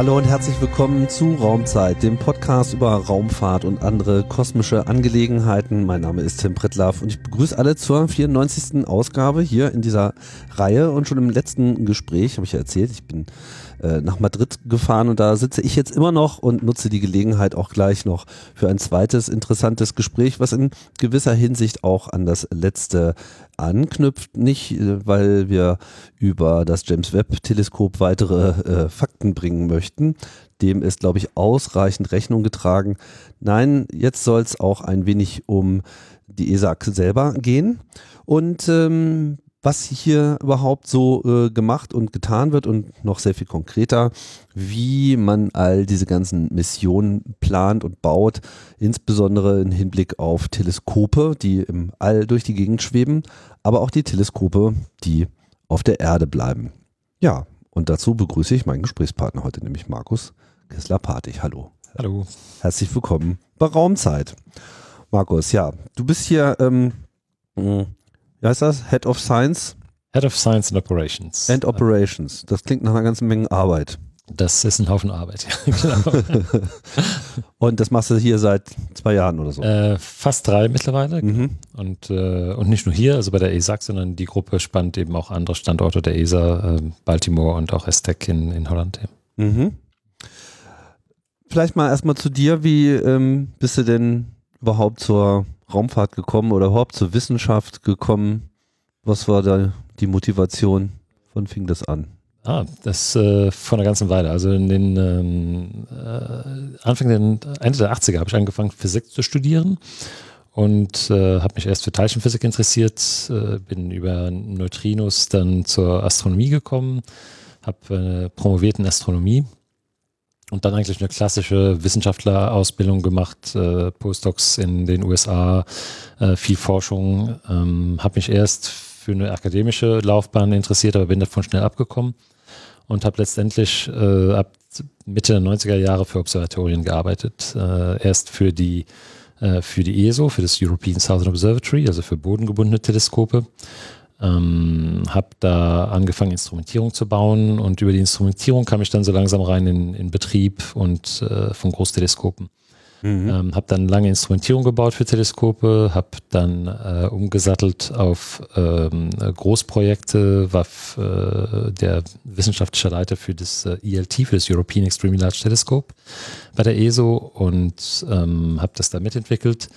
Hallo und herzlich willkommen zu Raumzeit, dem Podcast über Raumfahrt und andere kosmische Angelegenheiten. Mein Name ist Tim Prittlaff und ich begrüße alle zur 94. Ausgabe hier in dieser Reihe und schon im letzten Gespräch habe ich ja erzählt, ich bin äh, nach Madrid gefahren und da sitze ich jetzt immer noch und nutze die Gelegenheit auch gleich noch für ein zweites interessantes Gespräch, was in gewisser Hinsicht auch an das letzte anknüpft. Nicht, äh, weil wir über das James Webb Teleskop weitere äh, Fakten bringen möchten. Dem ist, glaube ich, ausreichend Rechnung getragen. Nein, jetzt soll es auch ein wenig um die ESAC selber gehen. Und ähm, was hier überhaupt so äh, gemacht und getan wird und noch sehr viel konkreter, wie man all diese ganzen Missionen plant und baut, insbesondere im Hinblick auf Teleskope, die im All durch die Gegend schweben, aber auch die Teleskope, die auf der Erde bleiben. Ja, und dazu begrüße ich meinen Gesprächspartner heute, nämlich Markus Kessler-Patig. Hallo. Hallo. Herzlich willkommen bei Raumzeit. Markus, ja, du bist hier ähm, wie heißt das? Head of Science? Head of Science and Operations. And Operations. Das klingt nach einer ganzen Menge Arbeit. Das ist ein Haufen Arbeit, ja, genau. und das machst du hier seit zwei Jahren oder so? Äh, fast drei mittlerweile. Mhm. Und, äh, und nicht nur hier, also bei der ESAC, sondern die Gruppe spannt eben auch andere Standorte der ESA, äh, Baltimore und auch ESTEC in, in Holland. Ja. Mhm. Vielleicht mal erstmal zu dir. Wie ähm, bist du denn überhaupt zur Raumfahrt gekommen oder überhaupt zur Wissenschaft gekommen? Was war da die Motivation? Wann fing das an? Ah, das äh, vor einer ganzen Weile. Also in den ähm, äh, Anfang der Ende der 80er habe ich angefangen, Physik zu studieren und äh, habe mich erst für Teilchenphysik interessiert, äh, bin über Neutrinos dann zur Astronomie gekommen, habe äh, promoviert in Astronomie und dann eigentlich eine klassische Wissenschaftlerausbildung gemacht, äh, Postdocs in den USA, äh, viel Forschung. Ähm, habe mich erst für eine akademische Laufbahn interessiert, aber bin davon schnell abgekommen und habe letztendlich äh, ab Mitte der 90er Jahre für Observatorien gearbeitet. Äh, erst für die äh, für die ESO, für das European Southern Observatory, also für bodengebundene Teleskope ähm, habe da angefangen, Instrumentierung zu bauen und über die Instrumentierung kam ich dann so langsam rein in, in Betrieb und äh, von Großteleskopen. Mhm. Ähm, habe dann lange Instrumentierung gebaut für Teleskope, habe dann äh, umgesattelt auf ähm, Großprojekte, war äh, der wissenschaftliche Leiter für das äh, ELT, für das European Extremely Large Telescope bei der ESO und ähm, habe das da mitentwickelt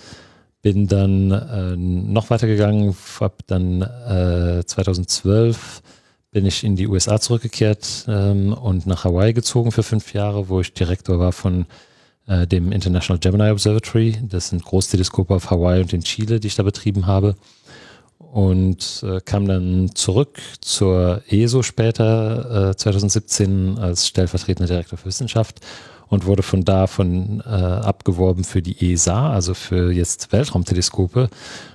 bin dann äh, noch weiter gegangen, habe dann äh, 2012 bin ich in die USA zurückgekehrt ähm, und nach Hawaii gezogen für fünf Jahre, wo ich Direktor war von äh, dem International Gemini Observatory. Das sind Großteleskope auf Hawaii und in Chile, die ich da betrieben habe. Und äh, kam dann zurück zur ESO später, äh, 2017, als stellvertretender Direktor für Wissenschaft und wurde von da von äh, abgeworben für die ESA, also für jetzt Weltraumteleskope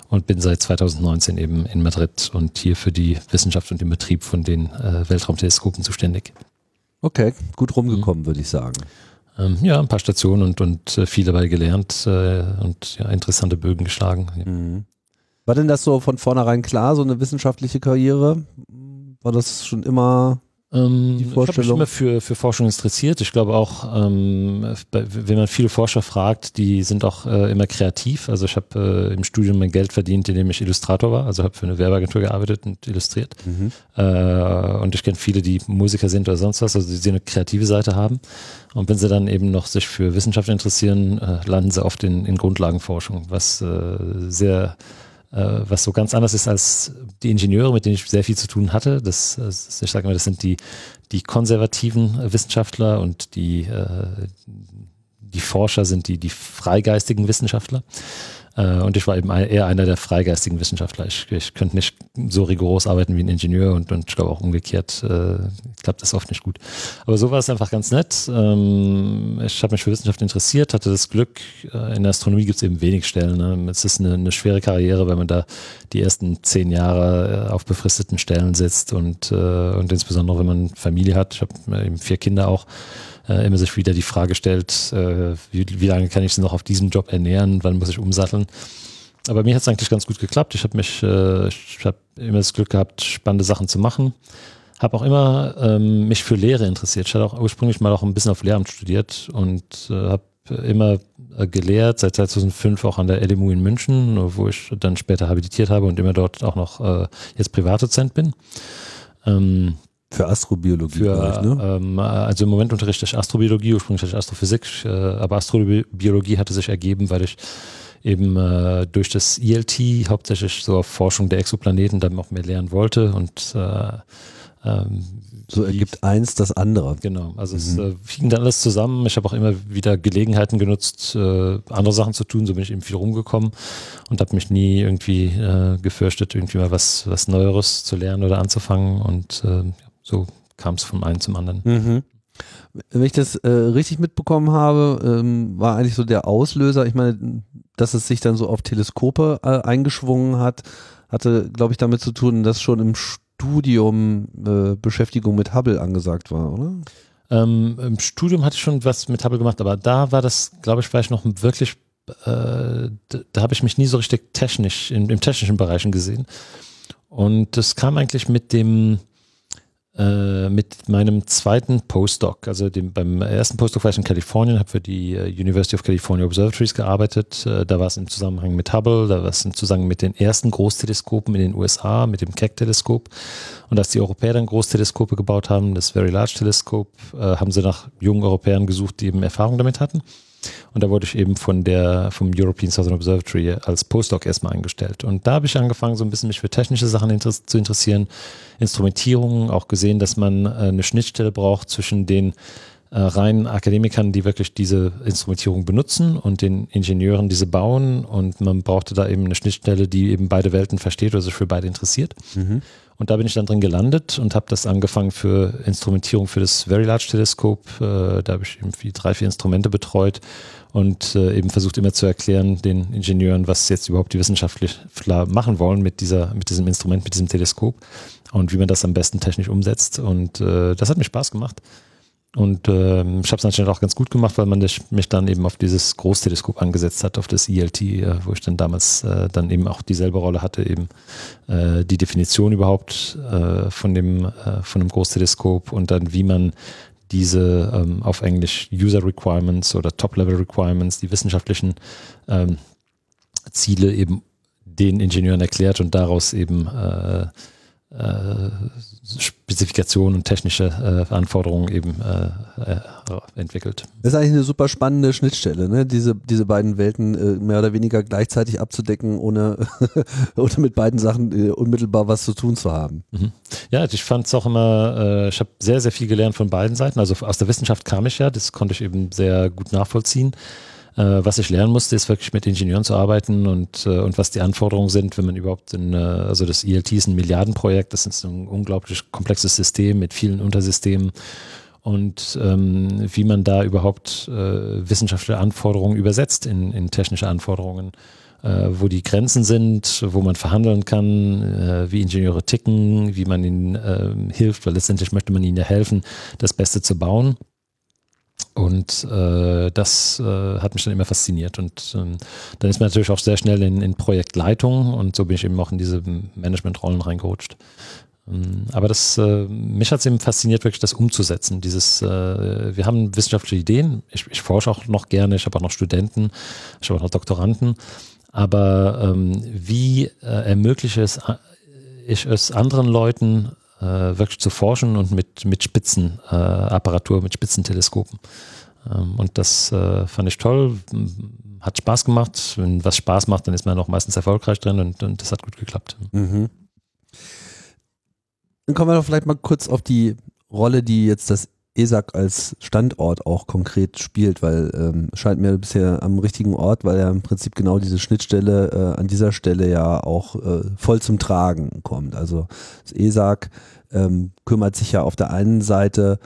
und bin seit 2019 eben in Madrid und hier für die Wissenschaft und den Betrieb von den äh, Weltraumteleskopen zuständig. Okay, gut rumgekommen, mhm. würde ich sagen. Ähm, ja, ein paar Stationen und, und äh, viel dabei gelernt äh, und ja, interessante Bögen geschlagen. Ja. Mhm. War denn das so von vornherein klar, so eine wissenschaftliche Karriere? War das schon immer ähm, die Vorstellung. Ich habe mich immer für, für Forschung interessiert. Ich glaube auch, ähm, wenn man viele Forscher fragt, die sind auch äh, immer kreativ. Also ich habe äh, im Studium mein Geld verdient, indem ich Illustrator war. Also habe für eine Werbeagentur gearbeitet und illustriert. Mhm. Äh, und ich kenne viele, die Musiker sind oder sonst was, also die eine kreative Seite haben. Und wenn sie dann eben noch sich für Wissenschaft interessieren, äh, landen sie oft in, in Grundlagenforschung, was äh, sehr was so ganz anders ist als die Ingenieure, mit denen ich sehr viel zu tun hatte. Das, das ich sage mal, das sind die, die konservativen Wissenschaftler und die, äh, die Forscher sind die, die freigeistigen Wissenschaftler. Äh, und ich war eben eher einer der freigeistigen Wissenschaftler. Ich, ich könnte nicht so rigoros arbeiten wie ein Ingenieur und, und ich glaube auch umgekehrt äh, klappt das oft nicht gut. Aber so war es einfach ganz nett. Ähm, ich habe mich für Wissenschaft interessiert, hatte das Glück, äh, in der Astronomie gibt es eben wenig Stellen. Ne? Es ist eine, eine, schwere Karriere, weil man da die ersten zehn Jahre auf befristeten Stellen sitzt und, und insbesondere wenn man Familie hat. Ich habe eben vier Kinder auch äh, immer sich wieder die Frage stellt, äh, wie, wie lange kann ich sie noch auf diesem Job ernähren, wann muss ich umsatteln. Aber mir hat es eigentlich ganz gut geklappt. Ich habe mich, äh, ich habe immer das Glück gehabt, spannende Sachen zu machen. habe auch immer ähm, mich für Lehre interessiert. Ich hatte auch ursprünglich mal auch ein bisschen auf Lehramt studiert und äh, habe immer äh, gelehrt, seit 2005 auch an der LMU in München, wo ich dann später habilitiert habe und immer dort auch noch äh, jetzt Privatdozent bin. Ähm, für Astrobiologie, für, ich, ne? ähm, also im Moment unterrichte ich Astrobiologie, ursprünglich hatte ich Astrophysik, äh, aber Astrobiologie hatte sich ergeben, weil ich eben äh, durch das ELT hauptsächlich so auf Forschung der Exoplaneten dann auch mehr lernen wollte und äh, ähm, so ergibt eins das andere. Genau, also mhm. es äh, fing dann alles zusammen. Ich habe auch immer wieder Gelegenheiten genutzt, äh, andere Sachen zu tun. So bin ich eben viel rumgekommen und habe mich nie irgendwie äh, gefürchtet, irgendwie mal was, was Neueres zu lernen oder anzufangen. Und äh, so kam es vom einen zum anderen. Mhm. Wenn ich das äh, richtig mitbekommen habe, ähm, war eigentlich so der Auslöser, ich meine, dass es sich dann so auf Teleskope äh, eingeschwungen hat, hatte, glaube ich, damit zu tun, dass schon im Studium äh, Beschäftigung mit Hubble angesagt war, oder? Ähm, Im Studium hatte ich schon was mit Hubble gemacht, aber da war das, glaube ich, vielleicht noch wirklich, äh, da, da habe ich mich nie so richtig technisch, in, im technischen Bereichen gesehen. Und das kam eigentlich mit dem, äh, mit meinem zweiten Postdoc. Also dem, beim ersten Postdoc war ich in Kalifornien, habe für die äh, University of California Observatories gearbeitet. Äh, da war es im Zusammenhang mit Hubble, da war es im Zusammenhang mit den ersten Großteleskopen in den USA, mit dem Keck-Teleskop. Und als die Europäer dann Großteleskope gebaut haben, das Very Large Teleskop, haben sie nach jungen Europäern gesucht, die eben Erfahrung damit hatten. Und da wurde ich eben von der, vom European Southern Observatory als Postdoc erstmal eingestellt. Und da habe ich angefangen, so ein bisschen mich für technische Sachen inter zu interessieren, Instrumentierung, auch gesehen, dass man äh, eine Schnittstelle braucht zwischen den äh, reinen Akademikern, die wirklich diese Instrumentierung benutzen und den Ingenieuren, die sie bauen. Und man brauchte da eben eine Schnittstelle, die eben beide Welten versteht oder sich für beide interessiert. Mhm. Und da bin ich dann drin gelandet und habe das angefangen für Instrumentierung für das Very Large Teleskop. Äh, da habe ich irgendwie drei, vier Instrumente betreut und äh, eben versucht immer zu erklären den Ingenieuren, was jetzt überhaupt die Wissenschaftler machen wollen mit dieser, mit diesem Instrument, mit diesem Teleskop und wie man das am besten technisch umsetzt. Und äh, das hat mir Spaß gemacht. Und ähm, ich habe es anscheinend auch ganz gut gemacht, weil man mich dann eben auf dieses Großteleskop angesetzt hat, auf das ELT, äh, wo ich dann damals äh, dann eben auch dieselbe Rolle hatte, eben äh, die Definition überhaupt äh, von dem äh, von einem Großteleskop und dann wie man diese ähm, auf Englisch User Requirements oder Top-Level Requirements, die wissenschaftlichen ähm, Ziele eben den Ingenieuren erklärt und daraus eben äh, Spezifikationen und technische äh, Anforderungen eben äh, äh, entwickelt. Das ist eigentlich eine super spannende Schnittstelle, ne? diese, diese beiden Welten äh, mehr oder weniger gleichzeitig abzudecken, ohne, ohne mit beiden Sachen äh, unmittelbar was zu tun zu haben. Mhm. Ja, ich fand es auch immer, ich habe sehr, sehr viel gelernt von beiden Seiten. Also aus der Wissenschaft kam ich ja, das konnte ich eben sehr gut nachvollziehen. Äh, was ich lernen musste, ist wirklich mit Ingenieuren zu arbeiten und, äh, und was die Anforderungen sind, wenn man überhaupt in, äh, also das ELT ist ein Milliardenprojekt, das ist ein unglaublich komplexes System mit vielen Untersystemen und ähm, wie man da überhaupt äh, wissenschaftliche Anforderungen übersetzt in, in technische Anforderungen, äh, wo die Grenzen sind, wo man verhandeln kann, äh, wie Ingenieure ticken, wie man ihnen äh, hilft, weil letztendlich möchte man ihnen ja helfen, das Beste zu bauen. Und äh, das äh, hat mich dann immer fasziniert. Und ähm, dann ist man natürlich auch sehr schnell in, in Projektleitung und so bin ich eben auch in diese Managementrollen reingerutscht. Ähm, aber das, äh, mich hat es eben fasziniert, wirklich das umzusetzen. Dieses, äh, wir haben wissenschaftliche Ideen. Ich, ich forsche auch noch gerne. Ich habe auch noch Studenten. Ich habe auch noch Doktoranden. Aber ähm, wie äh, ermögliche es, äh, ich es anderen Leuten, äh, wirklich zu forschen und mit, mit Spitzenapparatur, äh, mit Spitzenteleskopen. Ähm, und das äh, fand ich toll, hat Spaß gemacht. Wenn was Spaß macht, dann ist man auch meistens erfolgreich drin und, und das hat gut geklappt. Mhm. Dann kommen wir doch vielleicht mal kurz auf die Rolle, die jetzt das ESAC als Standort auch konkret spielt, weil ähm, scheint mir bisher am richtigen Ort, weil er im Prinzip genau diese Schnittstelle äh, an dieser Stelle ja auch äh, voll zum Tragen kommt. Also das ESAC ähm, kümmert sich ja auf der einen Seite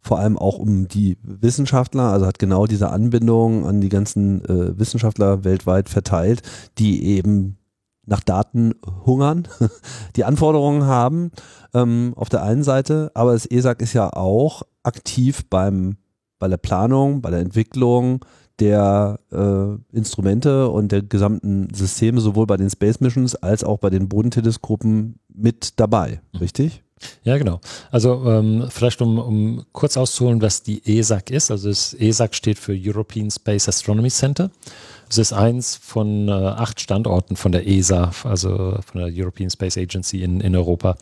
vor allem auch um die Wissenschaftler, also hat genau diese Anbindung an die ganzen äh, Wissenschaftler weltweit verteilt, die eben nach Daten hungern, die Anforderungen haben ähm, auf der einen Seite, aber das ESAC ist ja auch aktiv beim, bei der Planung, bei der Entwicklung der äh, Instrumente und der gesamten Systeme, sowohl bei den Space Missions als auch bei den Bodenteleskopen mit dabei, mhm. richtig? Ja, genau. Also ähm, vielleicht um, um kurz auszuholen, was die ESAC ist. Also das ESAC steht für European Space Astronomy Center. Es ist eins von äh, acht Standorten von der ESA, also von der European Space Agency in, in Europa.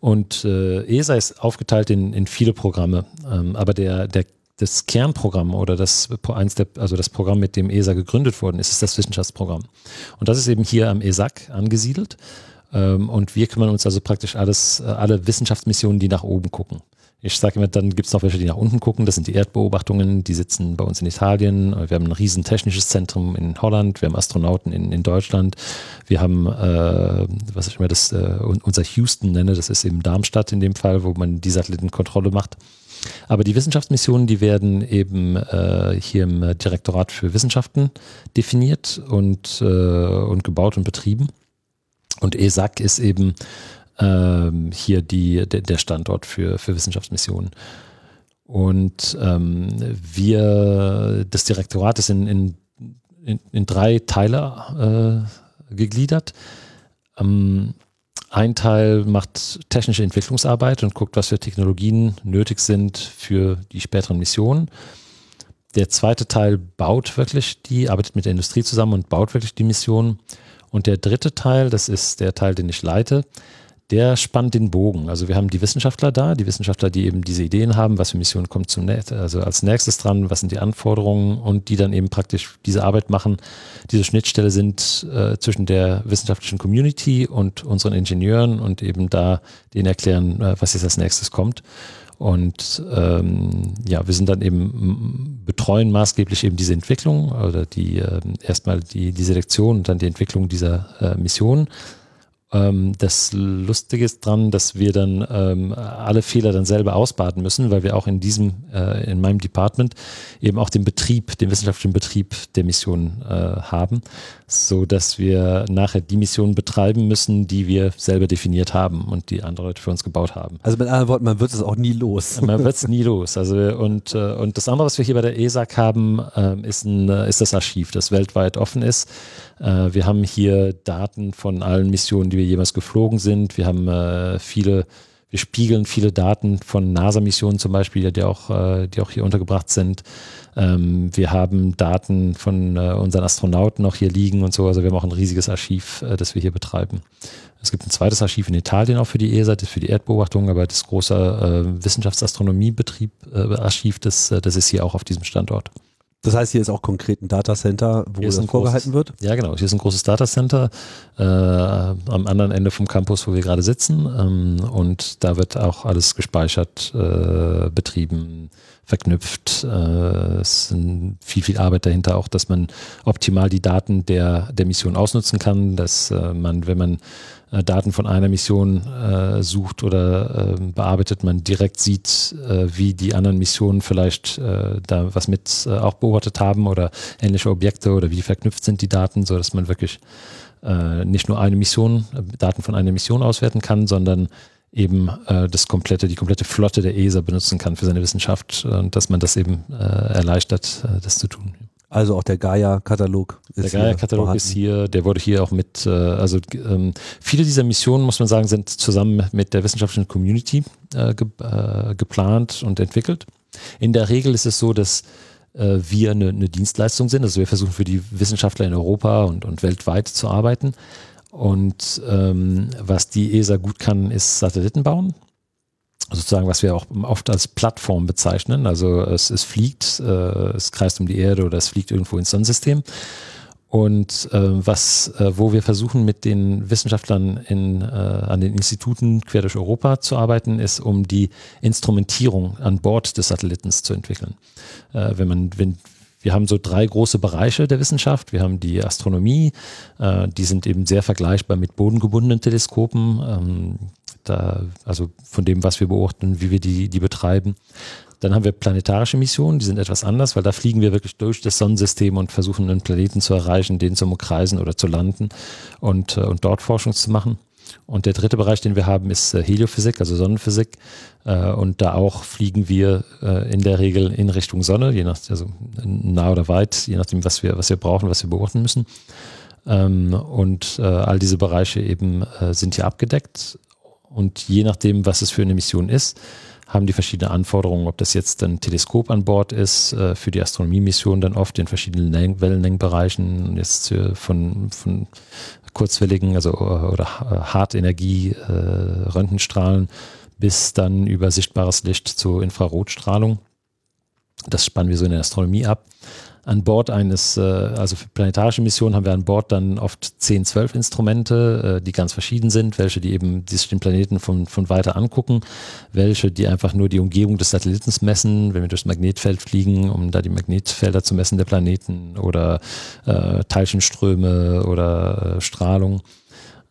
Und äh, ESA ist aufgeteilt in, in viele Programme, ähm, aber der, der, das Kernprogramm oder das, eins der, also das Programm, mit dem ESA gegründet worden ist, ist das Wissenschaftsprogramm. Und das ist eben hier am ESAC angesiedelt. Ähm, und wir kümmern uns also praktisch alles, äh, alle Wissenschaftsmissionen, die nach oben gucken. Ich sage immer, dann gibt es noch welche, die nach unten gucken. Das sind die Erdbeobachtungen, die sitzen bei uns in Italien. Wir haben ein riesen technisches Zentrum in Holland. Wir haben Astronauten in, in Deutschland. Wir haben, äh, was ich immer das, äh, unser Houston nenne, das ist eben Darmstadt in dem Fall, wo man die Satellitenkontrolle macht. Aber die Wissenschaftsmissionen, die werden eben äh, hier im Direktorat für Wissenschaften definiert und, äh, und gebaut und betrieben. Und ESAC ist eben ähm, hier die, der, der Standort für, für Wissenschaftsmissionen. Und ähm, wir, das Direktorat ist in, in, in, in drei Teile äh, gegliedert. Ähm, ein Teil macht technische Entwicklungsarbeit und guckt, was für Technologien nötig sind für die späteren Missionen. Der zweite Teil baut wirklich die, arbeitet mit der Industrie zusammen und baut wirklich die Mission. Und der dritte Teil, das ist der Teil, den ich leite, der spannt den Bogen. Also wir haben die Wissenschaftler da, die Wissenschaftler, die eben diese Ideen haben, was für Missionen kommt zum Netz, also als nächstes dran, was sind die Anforderungen und die dann eben praktisch diese Arbeit machen. Diese Schnittstelle sind äh, zwischen der wissenschaftlichen Community und unseren Ingenieuren und eben da denen erklären, äh, was jetzt als nächstes kommt. Und ähm, ja, wir sind dann eben betreuen maßgeblich eben diese Entwicklung oder die äh, erstmal die, die Selektion und dann die Entwicklung dieser äh, Mission das Lustige ist dran, dass wir dann ähm, alle Fehler dann selber ausbaden müssen, weil wir auch in diesem, äh, in meinem Department eben auch den Betrieb, den wissenschaftlichen Betrieb der Mission äh, haben, so dass wir nachher die Mission betreiben müssen, die wir selber definiert haben und die andere Leute für uns gebaut haben. Also mit anderen Worten, man wird es auch nie los. Man wird es nie los. Also und, äh, und das andere, was wir hier bei der ESAC haben, ähm, ist, ein, äh, ist das Archiv, das weltweit offen ist. Äh, wir haben hier Daten von allen Missionen, die wir jemals geflogen sind. Wir haben äh, viele, wir spiegeln viele Daten von NASA-Missionen zum Beispiel, die auch, äh, die auch hier untergebracht sind. Ähm, wir haben Daten von äh, unseren Astronauten auch hier liegen und so. Also wir haben auch ein riesiges Archiv, äh, das wir hier betreiben. Es gibt ein zweites Archiv in Italien auch für die ESA, das für die Erdbeobachtung, aber das große äh, Wissenschaftsastronomiebetrieb, Archiv, das, das ist hier auch auf diesem Standort. Das heißt, hier ist auch konkret ein Datacenter, wo das vorgehalten wird? Ja, genau. Hier ist ein großes Datacenter äh, am anderen Ende vom Campus, wo wir gerade sitzen. Ähm, und da wird auch alles gespeichert, äh, betrieben, verknüpft. Äh, es ist viel, viel Arbeit dahinter, auch dass man optimal die Daten der, der Mission ausnutzen kann, dass äh, man, wenn man äh, Daten von einer Mission äh, sucht oder äh, bearbeitet, man direkt sieht, äh, wie die anderen Missionen vielleicht äh, da was mit äh, auch beobachtet haben oder ähnliche Objekte oder wie verknüpft sind die Daten, so dass man wirklich nicht nur eine Mission, Daten von einer Mission auswerten kann, sondern eben das komplette, die komplette Flotte der ESA benutzen kann für seine Wissenschaft und dass man das eben erleichtert, das zu tun. Also auch der Gaia-Katalog ist Der Gaia-Katalog ist hier, der wurde hier auch mit, äh, also ähm, viele dieser Missionen, muss man sagen, sind zusammen mit der wissenschaftlichen Community äh, ge äh, geplant und entwickelt. In der Regel ist es so, dass äh, wir eine, eine Dienstleistung sind. Also wir versuchen für die Wissenschaftler in Europa und, und weltweit zu arbeiten. Und ähm, was die ESA gut kann, ist Satelliten bauen sozusagen, was wir auch oft als Plattform bezeichnen. Also es, es fliegt, äh, es kreist um die Erde oder es fliegt irgendwo ins Sonnensystem. Und äh, was, äh, wo wir versuchen mit den Wissenschaftlern in, äh, an den Instituten quer durch Europa zu arbeiten, ist, um die Instrumentierung an Bord des Satellitens zu entwickeln. Äh, wenn man, wenn, wir haben so drei große Bereiche der Wissenschaft. Wir haben die Astronomie, äh, die sind eben sehr vergleichbar mit bodengebundenen Teleskopen. Ähm, da, also von dem, was wir beobachten, wie wir die, die betreiben. Dann haben wir planetarische Missionen, die sind etwas anders, weil da fliegen wir wirklich durch das Sonnensystem und versuchen einen Planeten zu erreichen, den zu umkreisen oder zu landen und, äh, und dort Forschung zu machen. Und der dritte Bereich, den wir haben, ist äh, Heliophysik, also Sonnenphysik. Äh, und da auch fliegen wir in der Regel in Richtung Sonne, je nach, also nah oder weit, je nachdem, was wir, was wir brauchen, was wir beobachten müssen. Ähm, und all diese Bereiche eben sind hier abgedeckt und je nachdem, was es für eine Mission ist, haben die verschiedene Anforderungen, ob das jetzt ein Teleskop an Bord ist, äh, für die Astronomiemission dann oft in verschiedenen Wellenlängenbereichen, jetzt äh, von, von kurzwelligen, also äh, oder Hartenergie, äh, Röntgenstrahlen bis dann über sichtbares Licht zur Infrarotstrahlung. Das spannen wir so in der Astronomie ab an Bord eines, äh, also für planetarische Missionen haben wir an Bord dann oft 10, 12 Instrumente, äh, die ganz verschieden sind, welche die eben sich den Planeten von, von weiter angucken, welche die einfach nur die Umgebung des Satelliten messen, wenn wir durchs Magnetfeld fliegen, um da die Magnetfelder zu messen der Planeten oder äh, Teilchenströme oder äh, Strahlung.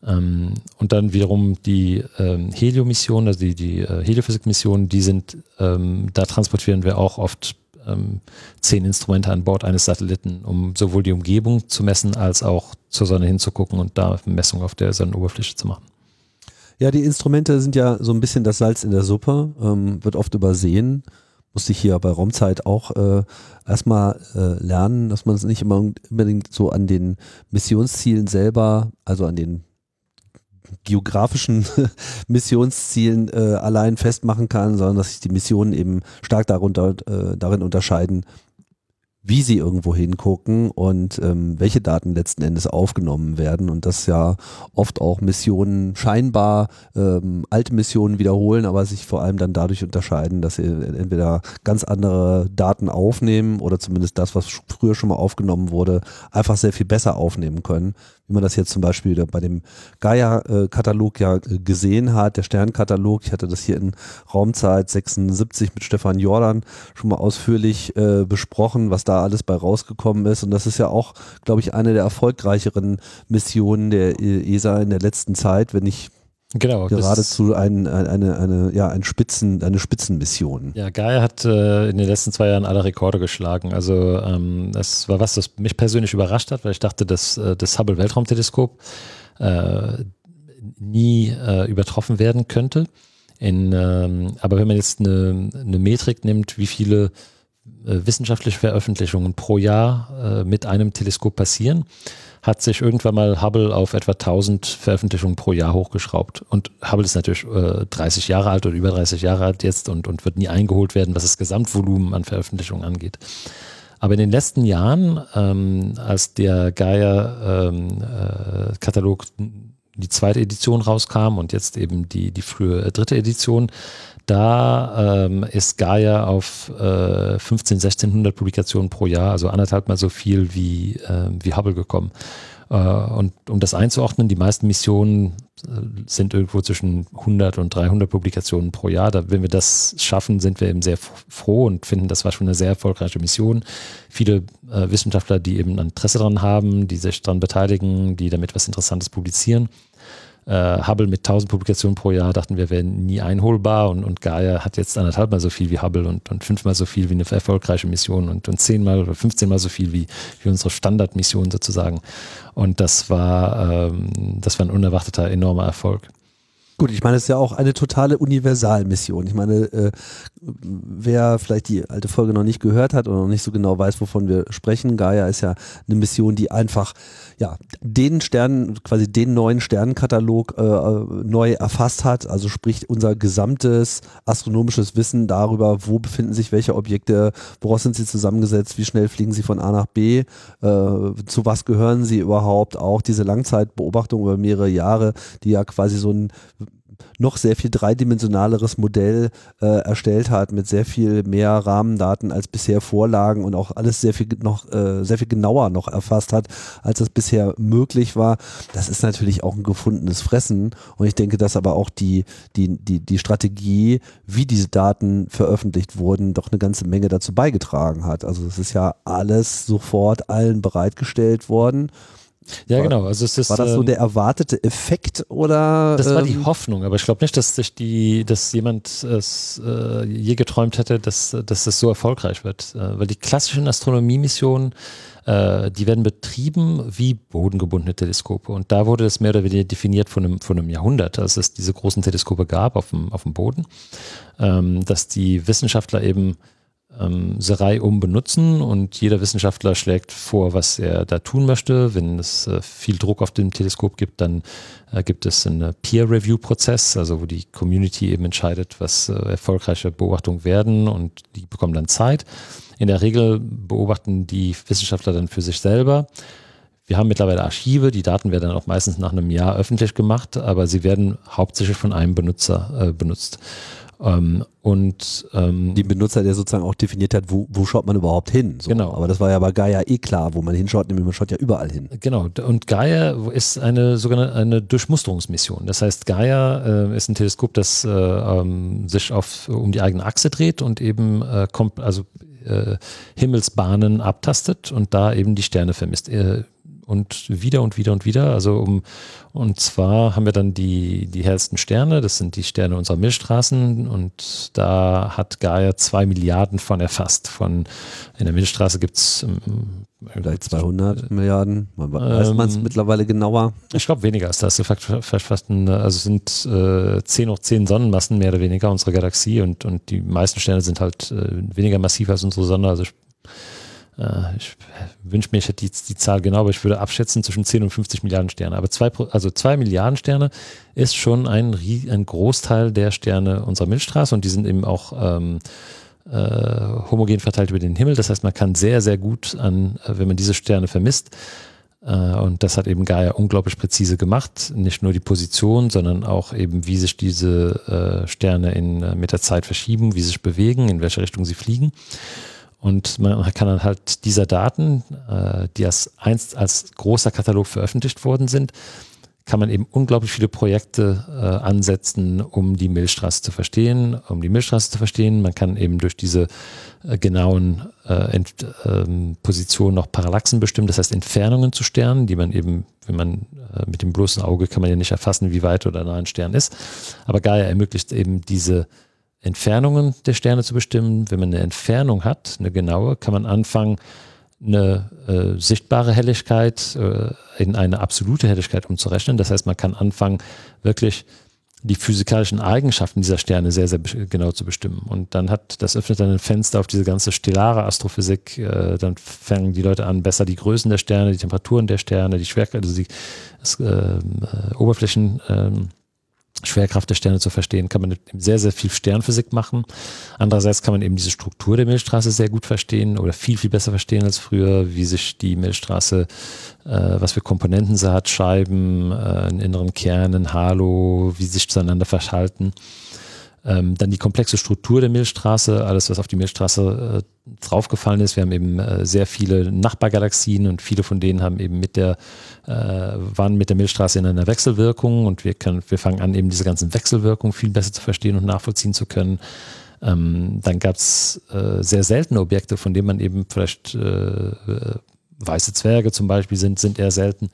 Ähm, und dann wiederum die ähm, Helio-Missionen, also die, die äh, Heliophysik-Missionen, die sind, ähm, da transportieren wir auch oft ähm, zehn Instrumente an Bord eines Satelliten, um sowohl die Umgebung zu messen, als auch zur Sonne hinzugucken und da Messungen auf der Sonnenoberfläche zu machen. Ja, die Instrumente sind ja so ein bisschen das Salz in der Suppe, ähm, wird oft übersehen. Musste ich hier bei Raumzeit auch äh, erstmal äh, lernen, dass man es nicht immer unbedingt so an den Missionszielen selber, also an den geografischen Missionszielen äh, allein festmachen kann, sondern dass sich die Missionen eben stark darunter, äh, darin unterscheiden, wie sie irgendwo hingucken und ähm, welche Daten letzten Endes aufgenommen werden und dass ja oft auch Missionen scheinbar ähm, alte Missionen wiederholen, aber sich vor allem dann dadurch unterscheiden, dass sie entweder ganz andere Daten aufnehmen oder zumindest das, was früher schon mal aufgenommen wurde, einfach sehr viel besser aufnehmen können wie man das jetzt zum Beispiel bei dem Gaia-Katalog ja äh, gesehen hat, der Sternkatalog. Ich hatte das hier in Raumzeit 76 mit Stefan Jordan schon mal ausführlich äh, besprochen, was da alles bei rausgekommen ist. Und das ist ja auch, glaube ich, eine der erfolgreicheren Missionen der ESA in der letzten Zeit, wenn ich Genau. Geradezu ein, ein, eine, eine, ja, ein Spitzen, eine Spitzenmission. Ja, Gaia hat äh, in den letzten zwei Jahren alle Rekorde geschlagen. Also ähm, das war was, das mich persönlich überrascht hat, weil ich dachte, dass äh, das Hubble Weltraumteleskop äh, nie äh, übertroffen werden könnte. In, ähm, aber wenn man jetzt eine, eine Metrik nimmt, wie viele äh, wissenschaftliche Veröffentlichungen pro Jahr äh, mit einem Teleskop passieren, hat sich irgendwann mal Hubble auf etwa 1000 Veröffentlichungen pro Jahr hochgeschraubt. Und Hubble ist natürlich äh, 30 Jahre alt oder über 30 Jahre alt jetzt und, und wird nie eingeholt werden, was das Gesamtvolumen an Veröffentlichungen angeht. Aber in den letzten Jahren, ähm, als der Gaia-Katalog ähm, äh, die zweite Edition rauskam und jetzt eben die, die frühe dritte Edition, da ähm, ist Gaia auf äh, 15, 1600 Publikationen pro Jahr, also anderthalb mal so viel wie, äh, wie Hubble gekommen. Äh, und um das einzuordnen, die meisten Missionen äh, sind irgendwo zwischen 100 und 300 Publikationen pro Jahr. Da, wenn wir das schaffen, sind wir eben sehr froh und finden, das war schon eine sehr erfolgreiche Mission. Viele äh, Wissenschaftler, die eben Interesse daran haben, die sich daran beteiligen, die damit was Interessantes publizieren äh, Hubble mit 1000 Publikationen pro Jahr dachten wir, wären nie einholbar und, und Gaia hat jetzt anderthalb mal so viel wie Hubble und, und fünfmal so viel wie eine erfolgreiche Mission und, und zehnmal oder 15 mal so viel wie, wie unsere Standardmission sozusagen. Und das war, ähm, das war ein unerwarteter enormer Erfolg. Gut, ich meine, es ist ja auch eine totale Universalmission. Ich meine, äh, wer vielleicht die alte Folge noch nicht gehört hat oder noch nicht so genau weiß, wovon wir sprechen, Gaia ist ja eine Mission, die einfach ja den Sternen, quasi den neuen Sternenkatalog äh, neu erfasst hat. Also sprich unser gesamtes astronomisches Wissen darüber, wo befinden sich welche Objekte, woraus sind sie zusammengesetzt, wie schnell fliegen sie von A nach B, äh, zu was gehören sie überhaupt, auch diese Langzeitbeobachtung über mehrere Jahre, die ja quasi so ein noch sehr viel dreidimensionaleres Modell äh, erstellt hat mit sehr viel mehr Rahmendaten als bisher vorlagen und auch alles sehr viel noch äh, sehr viel genauer noch erfasst hat, als das bisher möglich war. Das ist natürlich auch ein gefundenes Fressen und ich denke, dass aber auch die die die die Strategie, wie diese Daten veröffentlicht wurden, doch eine ganze Menge dazu beigetragen hat. Also es ist ja alles sofort allen bereitgestellt worden ja, war, genau. Also es ist, war das so der erwartete Effekt oder? Das war die ähm, Hoffnung, aber ich glaube nicht, dass sich die, dass jemand es äh, je geträumt hätte, dass, dass das so erfolgreich wird. Äh, weil die klassischen Astronomiemissionen, äh, die werden betrieben wie bodengebundene Teleskope. Und da wurde das mehr oder weniger definiert von einem, von einem Jahrhundert, als es diese großen Teleskope gab auf dem, auf dem Boden, ähm, dass die Wissenschaftler eben ähm, Serei um benutzen und jeder Wissenschaftler schlägt vor, was er da tun möchte. Wenn es äh, viel Druck auf dem Teleskop gibt, dann äh, gibt es einen Peer-Review-Prozess, also wo die Community eben entscheidet, was äh, erfolgreiche Beobachtungen werden und die bekommen dann Zeit. In der Regel beobachten die Wissenschaftler dann für sich selber. Wir haben mittlerweile Archive, die Daten werden dann auch meistens nach einem Jahr öffentlich gemacht, aber sie werden hauptsächlich von einem Benutzer äh, benutzt. Ähm, und ähm, die Benutzer, der sozusagen auch definiert hat, wo, wo schaut man überhaupt hin. So. Genau. Aber das war ja bei Gaia eh klar, wo man hinschaut, nämlich man schaut ja überall hin. Genau. Und Gaia ist eine sogenannte eine Durchmusterungsmission. Das heißt, Gaia äh, ist ein Teleskop, das äh, ähm, sich auf, um die eigene Achse dreht und eben äh, kommt, also äh, Himmelsbahnen abtastet und da eben die Sterne vermisst. Und wieder und wieder und wieder. Also um, und zwar haben wir dann die, die hellsten Sterne, das sind die Sterne unserer Milchstraßen und da hat Gaia zwei Milliarden von erfasst. Von, in der Milchstraße gibt es ähm, vielleicht 200 äh, Milliarden, man weiß man es ähm, mittlerweile genauer? Ich glaube weniger ist das. Fast ein, also sind äh, 10 hoch 10 Sonnenmassen mehr oder weniger unserer Galaxie und, und die meisten Sterne sind halt äh, weniger massiv als unsere Sonne. Also ich äh, ich wünsche mir, ich hätte die, die Zahl genau, aber ich würde abschätzen zwischen 10 und 50 Milliarden Sterne. Aber zwei, also zwei Milliarden Sterne ist schon ein, ein Großteil der Sterne unserer Milchstraße und die sind eben auch ähm, äh, homogen verteilt über den Himmel. Das heißt, man kann sehr, sehr gut an, äh, wenn man diese Sterne vermisst, äh, und das hat eben Gaia unglaublich präzise gemacht. Nicht nur die Position, sondern auch eben, wie sich diese äh, Sterne in, äh, mit der Zeit verschieben, wie sie sich bewegen, in welche Richtung sie fliegen. Und man kann dann halt dieser Daten, äh, die als einst als großer Katalog veröffentlicht worden sind, kann man eben unglaublich viele Projekte äh, ansetzen, um die Milchstraße zu verstehen, um die Milchstraße zu verstehen. Man kann eben durch diese äh, genauen äh, Ent, ähm, Positionen noch Parallaxen bestimmen, das heißt Entfernungen zu Sternen, die man eben, wenn man äh, mit dem bloßen Auge kann man ja nicht erfassen, wie weit oder nah ein Stern ist. Aber Gaia ermöglicht eben diese Entfernungen der Sterne zu bestimmen. Wenn man eine Entfernung hat, eine genaue, kann man anfangen, eine äh, sichtbare Helligkeit äh, in eine absolute Helligkeit umzurechnen. Das heißt, man kann anfangen, wirklich die physikalischen Eigenschaften dieser Sterne sehr, sehr genau zu bestimmen. Und dann hat, das öffnet dann ein Fenster auf diese ganze stellare Astrophysik. Äh, dann fangen die Leute an, besser die Größen der Sterne, die Temperaturen der Sterne, die Schwerkraft, also die ähm, äh, Oberflächen, ähm, Schwerkraft der Sterne zu verstehen, kann man sehr, sehr viel Sternphysik machen. Andererseits kann man eben diese Struktur der Milchstraße sehr gut verstehen oder viel, viel besser verstehen als früher, wie sich die Milchstraße, äh, was für Komponenten sie hat, Scheiben, äh, einen inneren Kern, ein Halo, wie sie sich zueinander verschalten. Ähm, dann die komplexe Struktur der Milchstraße, alles, was auf die Milchstraße äh, draufgefallen ist. Wir haben eben äh, sehr viele Nachbargalaxien und viele von denen haben eben mit der, äh, waren mit der Milchstraße in einer Wechselwirkung und wir können, wir fangen an, eben diese ganzen Wechselwirkungen viel besser zu verstehen und nachvollziehen zu können. Ähm, dann gab es äh, sehr seltene Objekte, von denen man eben vielleicht äh, weiße Zwerge zum Beispiel sind, sind eher selten.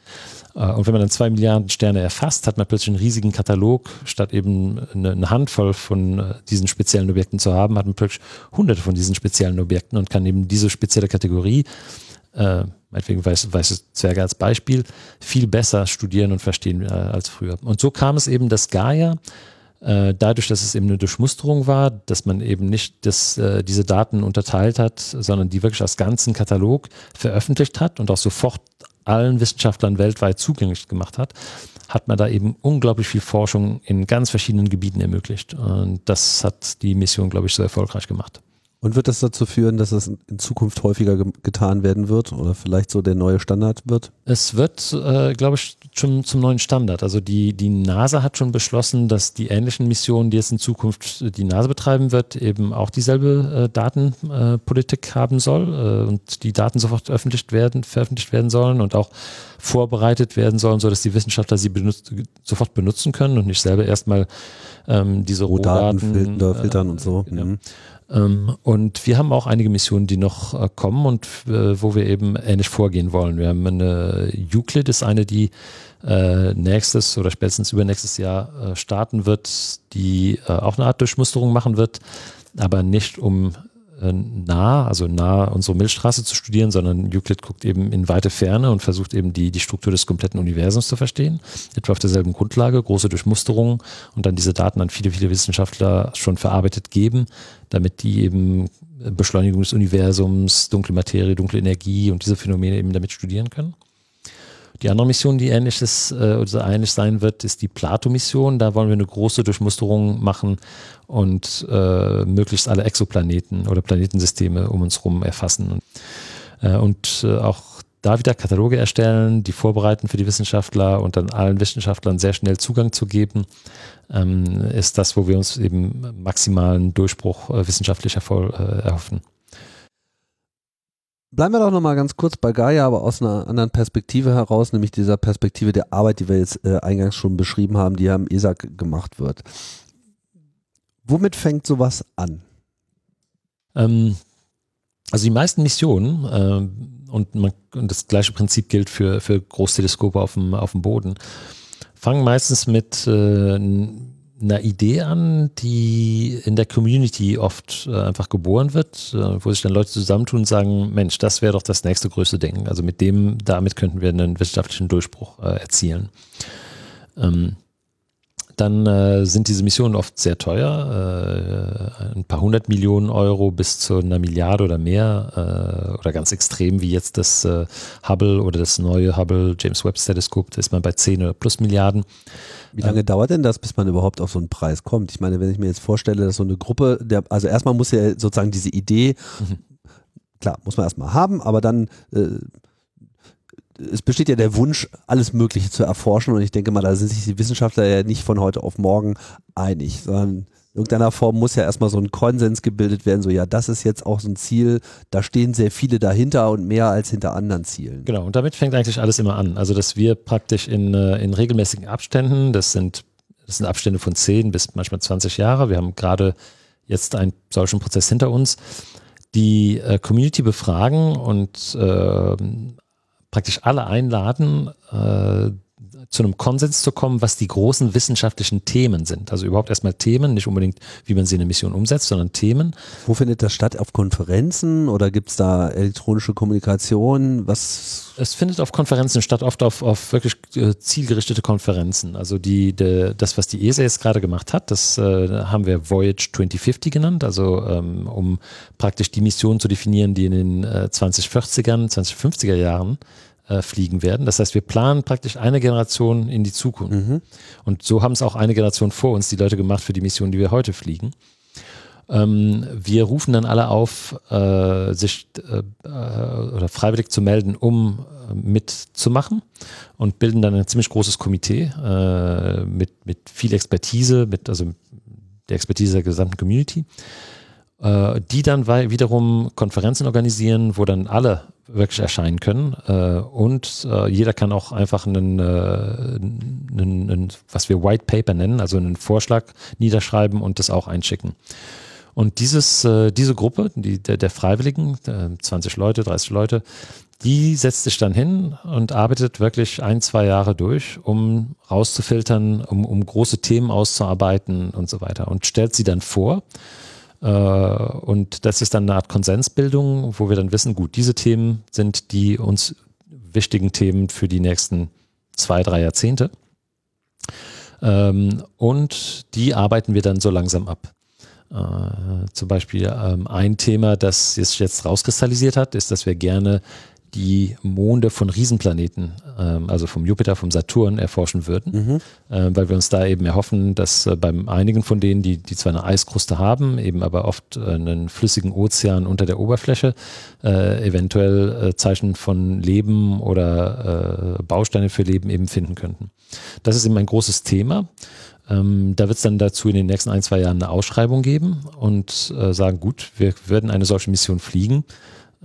Äh, und wenn man dann zwei Milliarden Sterne erfasst, hat man plötzlich einen riesigen Katalog. Statt eben eine, Handvoll von äh, diesen speziellen Objekten zu haben, hat man plötzlich hunderte von diesen speziellen Objekten und kann eben diese spezielle Kategorie, äh, meinetwegen weiße, weiße Zwerge als Beispiel, viel besser studieren und verstehen äh, als früher. Und so kam es eben, dass Gaia äh, dadurch, dass es eben eine Durchmusterung war, dass man eben nicht das, äh, diese Daten unterteilt hat, sondern die wirklich als ganzen Katalog veröffentlicht hat und auch sofort allen Wissenschaftlern weltweit zugänglich gemacht hat, hat man da eben unglaublich viel Forschung in ganz verschiedenen Gebieten ermöglicht. Und das hat die Mission, glaube ich, so erfolgreich gemacht. Und wird das dazu führen, dass das in Zukunft häufiger ge getan werden wird oder vielleicht so der neue Standard wird? Es wird, äh, glaube ich, schon zum neuen Standard. Also die, die NASA hat schon beschlossen, dass die ähnlichen Missionen, die jetzt in Zukunft die NASA betreiben wird, eben auch dieselbe äh, Datenpolitik äh, haben soll äh, und die Daten sofort öffentlich werden, veröffentlicht werden sollen und auch vorbereitet werden sollen, sodass die Wissenschaftler sie benutzt, sofort benutzen können und nicht selber erstmal ähm, diese Rohdaten, Rohdaten filtern und so. Ja. Mhm. Ähm, und wir haben auch einige Missionen, die noch äh, kommen und äh, wo wir eben ähnlich vorgehen wollen. Wir haben eine Euclid, ist eine, die äh, nächstes oder spätestens übernächstes Jahr starten wird, die auch eine Art Durchmusterung machen wird, aber nicht um äh, nah, also nah unsere Milchstraße zu studieren, sondern Euclid guckt eben in weite Ferne und versucht eben die, die Struktur des kompletten Universums zu verstehen. Etwa auf derselben Grundlage, große Durchmusterung und dann diese Daten an viele, viele Wissenschaftler schon verarbeitet geben, damit die eben Beschleunigung des Universums, dunkle Materie, dunkle Energie und diese Phänomene eben damit studieren können. Die andere Mission, die ähnliches äh, oder ähnlich sein wird, ist die Plato-Mission. Da wollen wir eine große Durchmusterung machen und äh, möglichst alle Exoplaneten oder Planetensysteme um uns herum erfassen. Äh, und äh, auch da wieder Kataloge erstellen, die vorbereiten für die Wissenschaftler und dann allen Wissenschaftlern sehr schnell Zugang zu geben, ähm, ist das, wo wir uns eben maximalen Durchbruch äh, wissenschaftlicher äh, erhoffen. Bleiben wir doch nochmal ganz kurz bei Gaia, aber aus einer anderen Perspektive heraus, nämlich dieser Perspektive der Arbeit, die wir jetzt äh, eingangs schon beschrieben haben, die ja im ESAC gemacht wird. Womit fängt sowas an? Ähm, also die meisten Missionen, äh, und, man, und, das gleiche Prinzip gilt für, für Großteleskope auf dem, auf dem Boden, fangen meistens mit äh, einer Idee an, die in der Community oft äh, einfach geboren wird, äh, wo sich dann Leute zusammentun und sagen, Mensch, das wäre doch das nächste größte Ding. Also mit dem, damit könnten wir einen wissenschaftlichen Durchbruch äh, erzielen. Ähm, dann äh, sind diese Missionen oft sehr teuer, äh, ein paar hundert Millionen Euro bis zu einer Milliarde oder mehr äh, oder ganz extrem wie jetzt das äh, Hubble oder das neue Hubble James Webb Teleskop, da ist man bei 10 oder plus Milliarden. Wie lange ähm, dauert denn das, bis man überhaupt auf so einen Preis kommt? Ich meine, wenn ich mir jetzt vorstelle, dass so eine Gruppe, der, also erstmal muss ja sozusagen diese Idee, mhm. klar, muss man erstmal haben, aber dann äh, es besteht ja der Wunsch, alles Mögliche zu erforschen und ich denke mal, da sind sich die Wissenschaftler ja nicht von heute auf morgen einig, sondern in irgendeiner Form muss ja erstmal so ein Konsens gebildet werden, so ja, das ist jetzt auch so ein Ziel, da stehen sehr viele dahinter und mehr als hinter anderen Zielen. Genau, und damit fängt eigentlich alles immer an. Also, dass wir praktisch in, äh, in regelmäßigen Abständen, das sind, das sind Abstände von 10 bis manchmal 20 Jahre, wir haben gerade jetzt einen solchen Prozess hinter uns, die äh, Community befragen und äh, praktisch alle einladen, äh, zu einem Konsens zu kommen, was die großen wissenschaftlichen Themen sind. Also überhaupt erstmal Themen, nicht unbedingt, wie man sie in eine Mission umsetzt, sondern Themen. Wo findet das statt? Auf Konferenzen oder gibt es da elektronische Kommunikation? Was? Es findet auf Konferenzen statt, oft auf, auf wirklich äh, zielgerichtete Konferenzen. Also die, de, das, was die ESA jetzt gerade gemacht hat, das äh, haben wir Voyage 2050 genannt, also ähm, um praktisch die Mission zu definieren, die in den äh, 2040ern, 2050er Jahren äh, fliegen werden. Das heißt, wir planen praktisch eine Generation in die Zukunft. Mhm. Und so haben es auch eine Generation vor uns die Leute gemacht für die Mission, die wir heute fliegen. Ähm, wir rufen dann alle auf, äh, sich äh, oder freiwillig zu melden, um äh, mitzumachen und bilden dann ein ziemlich großes Komitee äh, mit, mit viel Expertise, mit also der Expertise der gesamten Community äh, die dann wiederum Konferenzen organisieren, wo dann alle wirklich erscheinen können. Äh, und äh, jeder kann auch einfach einen, äh, einen, einen, was wir White Paper nennen, also einen Vorschlag niederschreiben und das auch einschicken. Und dieses, äh, diese Gruppe, die, der, der Freiwilligen, 20 Leute, 30 Leute, die setzt sich dann hin und arbeitet wirklich ein, zwei Jahre durch, um rauszufiltern, um, um große Themen auszuarbeiten und so weiter und stellt sie dann vor. Äh, und das ist dann eine Art Konsensbildung, wo wir dann wissen, gut, diese Themen sind die uns wichtigen Themen für die nächsten zwei, drei Jahrzehnte. Ähm, und die arbeiten wir dann so langsam ab. Äh, zum Beispiel ähm, ein Thema, das sich jetzt rauskristallisiert hat, ist, dass wir gerne die Monde von Riesenplaneten, ähm, also vom Jupiter, vom Saturn, erforschen würden, mhm. äh, weil wir uns da eben erhoffen, dass äh, beim einigen von denen, die, die zwar eine Eiskruste haben, eben aber oft äh, einen flüssigen Ozean unter der Oberfläche, äh, eventuell äh, Zeichen von Leben oder äh, Bausteine für Leben eben finden könnten. Das ist eben ein großes Thema. Ähm, da wird es dann dazu in den nächsten ein, zwei Jahren eine Ausschreibung geben und sagen, gut, wir werden eine solche Mission fliegen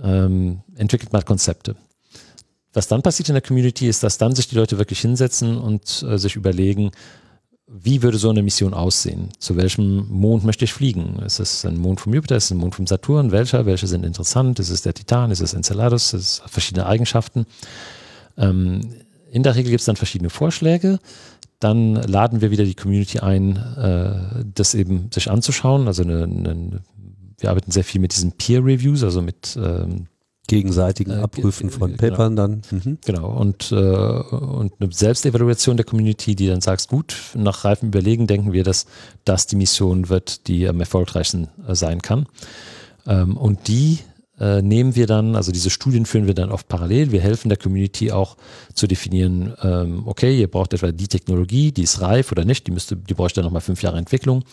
ähm, entwickelt mal Konzepte. Was dann passiert in der Community ist, dass dann sich die Leute wirklich hinsetzen und äh, sich überlegen, wie würde so eine Mission aussehen? Zu welchem Mond möchte ich fliegen? Ist es ein Mond vom Jupiter? Ist es ein Mond vom Saturn? Welcher? Welche sind interessant? Ist es der Titan? Ist es Enceladus? Es verschiedene Eigenschaften? Ähm, in der Regel gibt es dann verschiedene Vorschläge. Dann laden wir wieder die Community ein, äh, das eben sich anzuschauen, also eine, eine wir arbeiten sehr viel mit diesen Peer Reviews, also mit ähm, gegenseitigen äh, Abprüfen von genau. Papern dann. Mhm. Genau, und, äh, und eine Selbstevaluation der Community, die dann sagst, gut, nach reifem Überlegen denken wir, dass das die Mission wird, die am erfolgreichsten äh, sein kann. Ähm, und die äh, nehmen wir dann, also diese Studien führen wir dann oft parallel. Wir helfen der Community auch zu definieren, ähm, okay, ihr braucht etwa die Technologie, die ist reif oder nicht, die müsste, die bräuchte nochmal fünf Jahre Entwicklung.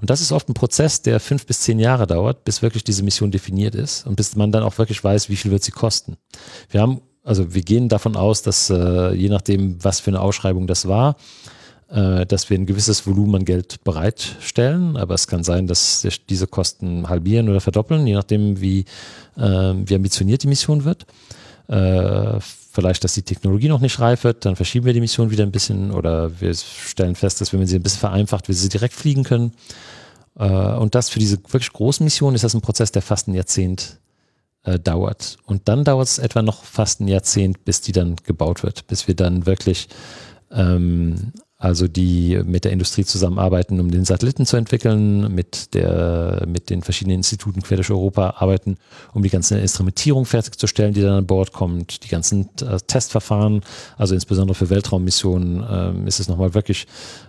Und das ist oft ein Prozess, der fünf bis zehn Jahre dauert, bis wirklich diese Mission definiert ist und bis man dann auch wirklich weiß, wie viel wird sie kosten. Wir haben, also wir gehen davon aus, dass äh, je nachdem, was für eine Ausschreibung das war, dass wir ein gewisses Volumen an Geld bereitstellen, aber es kann sein, dass sich diese Kosten halbieren oder verdoppeln, je nachdem, wie, äh, wie ambitioniert die Mission wird. Äh, vielleicht, dass die Technologie noch nicht reif wird, dann verschieben wir die Mission wieder ein bisschen oder wir stellen fest, dass wenn man sie ein bisschen vereinfacht, wir sie direkt fliegen können. Äh, und das für diese wirklich großen Missionen ist das ein Prozess, der fast ein Jahrzehnt äh, dauert. Und dann dauert es etwa noch fast ein Jahrzehnt, bis die dann gebaut wird, bis wir dann wirklich ähm, also die mit der Industrie zusammenarbeiten, um den Satelliten zu entwickeln, mit, der, mit den verschiedenen Instituten quer durch Europa arbeiten, um die ganze Instrumentierung fertigzustellen, die dann an Bord kommt, die ganzen äh, Testverfahren, also insbesondere für Weltraummissionen ähm, ist es nochmal wirklich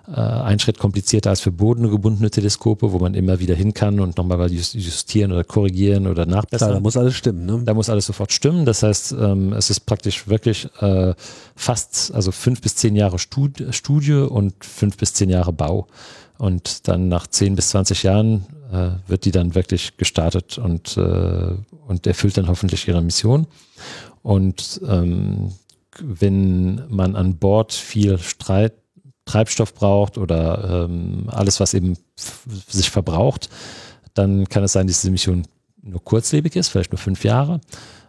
äh, ein Schritt komplizierter als für bodengebundene Teleskope, wo man immer wieder hin kann und nochmal justieren oder korrigieren oder nachbessern. Klar, da muss alles stimmen. Ne? Da muss alles sofort stimmen. Das heißt, ähm, es ist praktisch wirklich äh, fast, also fünf bis zehn Jahre Stud Studie und fünf bis zehn Jahre Bau. Und dann nach zehn bis zwanzig Jahren äh, wird die dann wirklich gestartet und, äh, und erfüllt dann hoffentlich ihre Mission. Und ähm, wenn man an Bord viel Streit, Treibstoff braucht oder ähm, alles, was eben sich verbraucht, dann kann es sein, dass diese Mission nur kurzlebig ist, vielleicht nur fünf Jahre.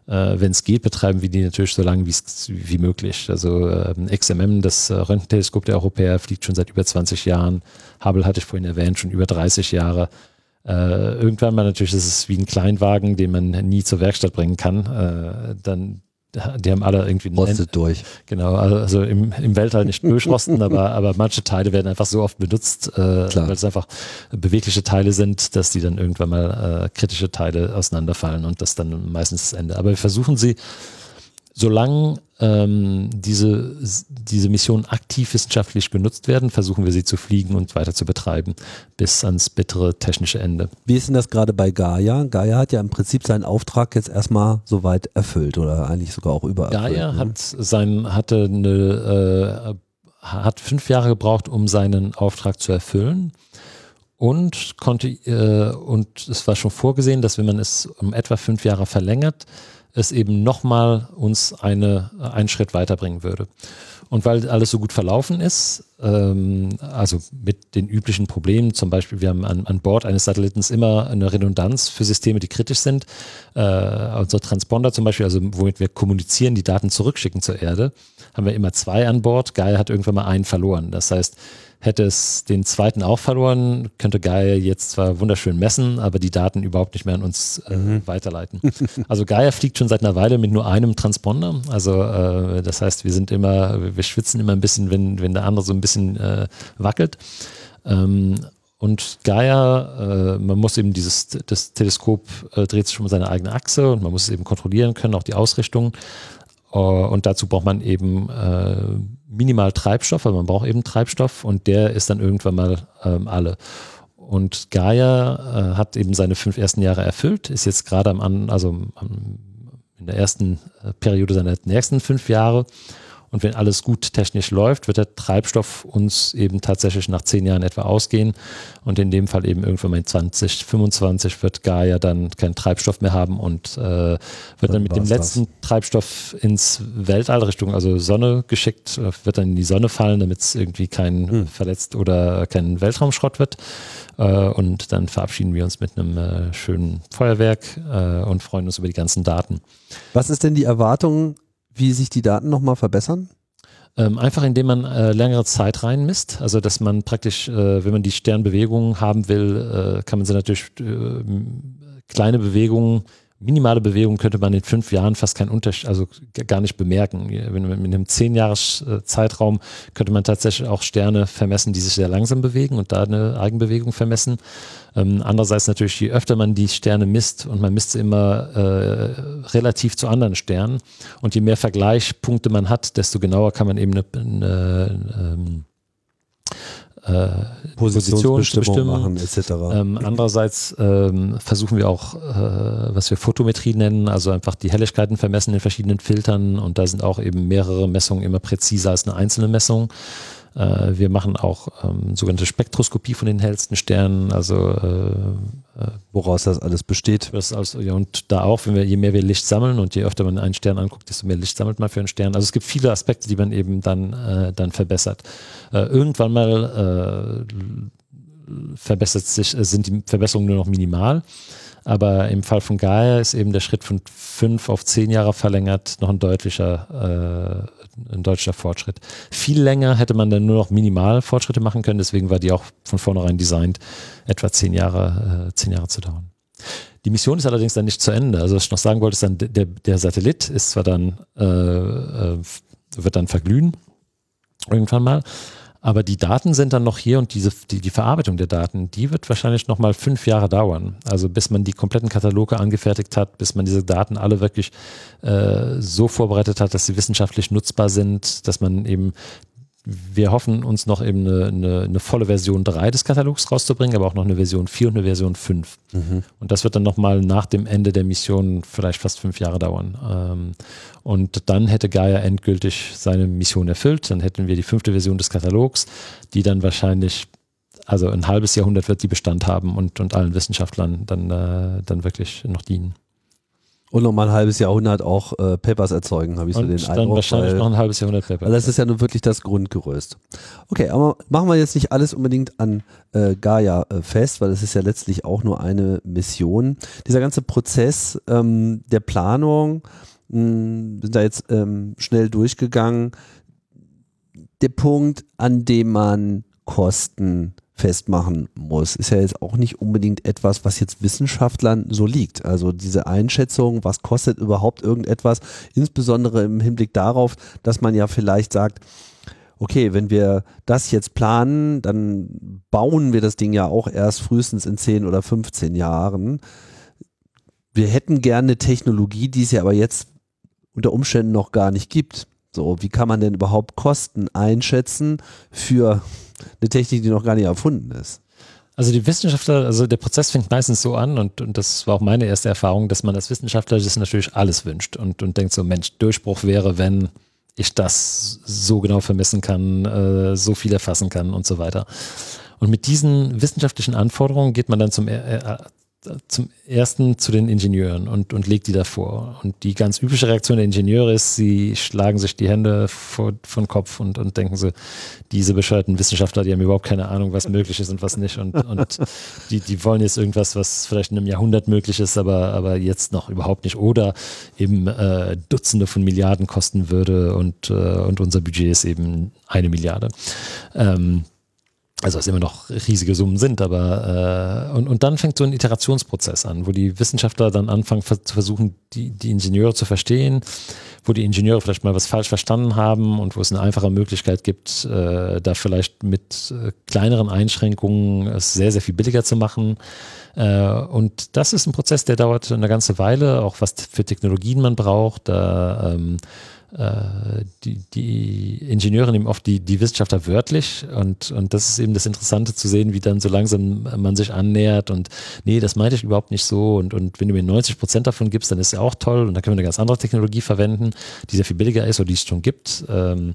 Äh, Wenn es geht, betreiben wir die natürlich so lange wie möglich. Also ähm, XMM, das äh, Röntgenteleskop der Europäer, fliegt schon seit über 20 Jahren. Hubble hatte ich vorhin erwähnt, schon über 30 Jahre. Äh, irgendwann mal natürlich, das ist wie ein Kleinwagen, den man nie zur Werkstatt bringen kann. Äh, dann die haben alle irgendwie rostet durch. Genau, also im, im Weltall nicht durchrosten, aber, aber manche Teile werden einfach so oft benutzt, äh, weil es einfach bewegliche Teile sind, dass die dann irgendwann mal äh, kritische Teile auseinanderfallen und das dann meistens das Ende. Aber wir versuchen sie solange ähm, diese, diese Missionen aktiv wissenschaftlich genutzt werden, versuchen wir sie zu fliegen und weiter zu betreiben, bis ans bittere technische Ende. Wie ist denn das gerade bei Gaia? Gaia hat ja im Prinzip seinen Auftrag jetzt erstmal soweit erfüllt oder eigentlich sogar auch übererfüllt. Gaia ne? hat sein, hatte eine, äh, hat fünf Jahre gebraucht, um seinen Auftrag zu erfüllen und konnte äh, und es war schon vorgesehen, dass wenn man es um etwa fünf Jahre verlängert, es eben nochmal uns eine, einen Schritt weiterbringen würde. Und weil alles so gut verlaufen ist, ähm, also mit den üblichen Problemen, zum Beispiel wir haben an, an Bord eines Satellitens immer eine Redundanz für Systeme, die kritisch sind. Äh, unser Transponder zum Beispiel, also womit wir kommunizieren, die Daten zurückschicken zur Erde, haben wir immer zwei an Bord. Gaia hat irgendwann mal einen verloren. Das heißt, Hätte es den zweiten auch verloren, könnte Gaia jetzt zwar wunderschön messen, aber die Daten überhaupt nicht mehr an uns äh, mhm. weiterleiten. Also Gaia fliegt schon seit einer Weile mit nur einem Transponder. Also äh, das heißt, wir sind immer, wir schwitzen immer ein bisschen, wenn, wenn der andere so ein bisschen äh, wackelt. Ähm, und Gaia, äh, man muss eben dieses, das Teleskop äh, dreht sich um seine eigene Achse und man muss es eben kontrollieren können, auch die Ausrichtung. Uh, und dazu braucht man eben äh, minimal Treibstoff, weil man braucht eben Treibstoff und der ist dann irgendwann mal ähm, alle. Und Gaia äh, hat eben seine fünf ersten Jahre erfüllt, ist jetzt gerade am, also am, in der ersten äh, Periode seiner nächsten fünf Jahre und wenn alles gut technisch läuft, wird der Treibstoff uns eben tatsächlich nach zehn Jahren etwa ausgehen. Und in dem Fall eben irgendwann mal in 2025 wird Gaia dann keinen Treibstoff mehr haben und äh, wird dann, dann mit dem letzten das. Treibstoff ins Weltall Richtung, also Sonne geschickt, äh, wird dann in die Sonne fallen, damit es irgendwie kein hm. verletzt oder kein Weltraumschrott wird. Äh, und dann verabschieden wir uns mit einem äh, schönen Feuerwerk äh, und freuen uns über die ganzen Daten. Was ist denn die Erwartung wie sich die Daten nochmal verbessern? Ähm, einfach indem man äh, längere Zeit reinmisst. Also dass man praktisch, äh, wenn man die Sternbewegungen haben will, äh, kann man sie natürlich äh, kleine Bewegungen minimale Bewegung könnte man in fünf Jahren fast keinen Unterschied, also gar nicht bemerken. Wenn man mit einem zehn Jahres Zeitraum könnte man tatsächlich auch Sterne vermessen, die sich sehr langsam bewegen und da eine Eigenbewegung vermessen. Ähm, andererseits natürlich, je öfter man die Sterne misst und man misst sie immer äh, relativ zu anderen Sternen und je mehr Vergleichspunkte man hat, desto genauer kann man eben eine, eine, eine äh, Positionsbestimmung machen etc. Ähm, andererseits ähm, versuchen wir auch, äh, was wir Photometrie nennen, also einfach die Helligkeiten vermessen in verschiedenen Filtern und da sind auch eben mehrere Messungen immer präziser als eine einzelne Messung. Äh, wir machen auch ähm, sogenannte Spektroskopie von den hellsten Sternen, also äh, äh, woraus das alles besteht. Das also, ja, und da auch, wenn wir, je mehr wir Licht sammeln und je öfter man einen Stern anguckt, desto mehr Licht sammelt man für einen Stern. Also es gibt viele Aspekte, die man eben dann, äh, dann verbessert. Äh, irgendwann mal verbessert sich, sind die Verbesserungen nur noch minimal. Aber im Fall von Gaia ist eben der Schritt von fünf auf zehn Jahre verlängert noch ein deutlicher, ein deutlicher Fortschritt. Viel länger hätte man dann nur noch minimal Fortschritte machen können, deswegen war die auch von vornherein designt, etwa zehn Jahre, äh, zehn Jahre zu dauern. Die Mission ist allerdings dann nicht zu Ende. Also was ich noch sagen wollte, ist dann, der, der Satellit ist zwar dann, äh, äh wird dann verglühen, irgendwann mal, aber die Daten sind dann noch hier und diese, die, die Verarbeitung der Daten, die wird wahrscheinlich nochmal fünf Jahre dauern. Also bis man die kompletten Kataloge angefertigt hat, bis man diese Daten alle wirklich äh, so vorbereitet hat, dass sie wissenschaftlich nutzbar sind, dass man eben wir hoffen uns noch eben eine, eine, eine, volle Version 3 des Katalogs rauszubringen, aber auch noch eine Version 4 und eine Version 5. Mhm. Und das wird dann nochmal nach dem Ende der Mission vielleicht fast fünf Jahre dauern. Ähm, und dann hätte Gaia endgültig seine Mission erfüllt. Dann hätten wir die fünfte Version des Katalogs, die dann wahrscheinlich, also ein halbes Jahrhundert wird die Bestand haben und, und allen Wissenschaftlern dann, äh, dann wirklich noch dienen. Und nochmal ein halbes Jahrhundert auch äh, Papers erzeugen, habe ich und so den dann Eindruck. wahrscheinlich weil, noch ein halbes Jahrhundert Papers. das ist ja nun wirklich das Grundgerüst. Okay, aber machen wir jetzt nicht alles unbedingt an äh, Gaia äh, fest, weil es ist ja letztlich auch nur eine Mission. Dieser ganze Prozess ähm, der Planung, mh, hm, sind da jetzt ähm, schnell durchgegangen. Der Punkt, an dem man Kosten festmachen muss. Ist ja jetzt auch nicht unbedingt etwas, was jetzt Wissenschaftlern so liegt. Also diese Einschätzung, was kostet überhaupt irgendetwas, insbesondere im Hinblick darauf, dass man ja vielleicht sagt, okay, wenn wir das jetzt planen, dann bauen wir das Ding ja auch erst frühestens in 10 oder 15 Jahren. Wir hätten gerne Technologie, die es ja aber jetzt unter Umständen noch gar nicht gibt. So, wie kann man denn überhaupt Kosten einschätzen für eine Technik, die noch gar nicht erfunden ist. Also die Wissenschaftler, also der Prozess fängt meistens so an und, und das war auch meine erste Erfahrung, dass man als Wissenschaftler das natürlich alles wünscht und, und denkt so, Mensch, Durchbruch wäre, wenn ich das so genau vermessen kann, äh, so viel erfassen kann und so weiter. Und mit diesen wissenschaftlichen Anforderungen geht man dann zum, äh, zum ersten zu den Ingenieuren und, und legt die davor. Und die ganz übliche Reaktion der Ingenieure ist, sie schlagen sich die Hände vor, vor Kopf und, und denken so, diese bescheuerten Wissenschaftler, die haben überhaupt keine Ahnung, was möglich ist und was nicht. Und, und die, die wollen jetzt irgendwas, was vielleicht in einem Jahrhundert möglich ist, aber, aber jetzt noch überhaupt nicht. Oder eben äh, Dutzende von Milliarden kosten würde und, äh, und unser Budget ist eben eine Milliarde. Ähm, also was immer noch riesige Summen sind, aber äh, und, und dann fängt so ein Iterationsprozess an, wo die Wissenschaftler dann anfangen zu versuchen, die, die Ingenieure zu verstehen, wo die Ingenieure vielleicht mal was falsch verstanden haben und wo es eine einfache Möglichkeit gibt, äh, da vielleicht mit äh, kleineren Einschränkungen es sehr, sehr viel billiger zu machen. Äh, und das ist ein Prozess, der dauert eine ganze Weile, auch was für Technologien man braucht. Da ähm, äh, die, die Ingenieure nehmen oft die, die Wissenschaftler wörtlich und, und das ist eben das Interessante zu sehen, wie dann so langsam man sich annähert und nee, das meinte ich überhaupt nicht so und, und wenn du mir 90 Prozent davon gibst, dann ist ja auch toll und dann können wir eine ganz andere Technologie verwenden, die sehr viel billiger ist oder die es schon gibt. Ähm,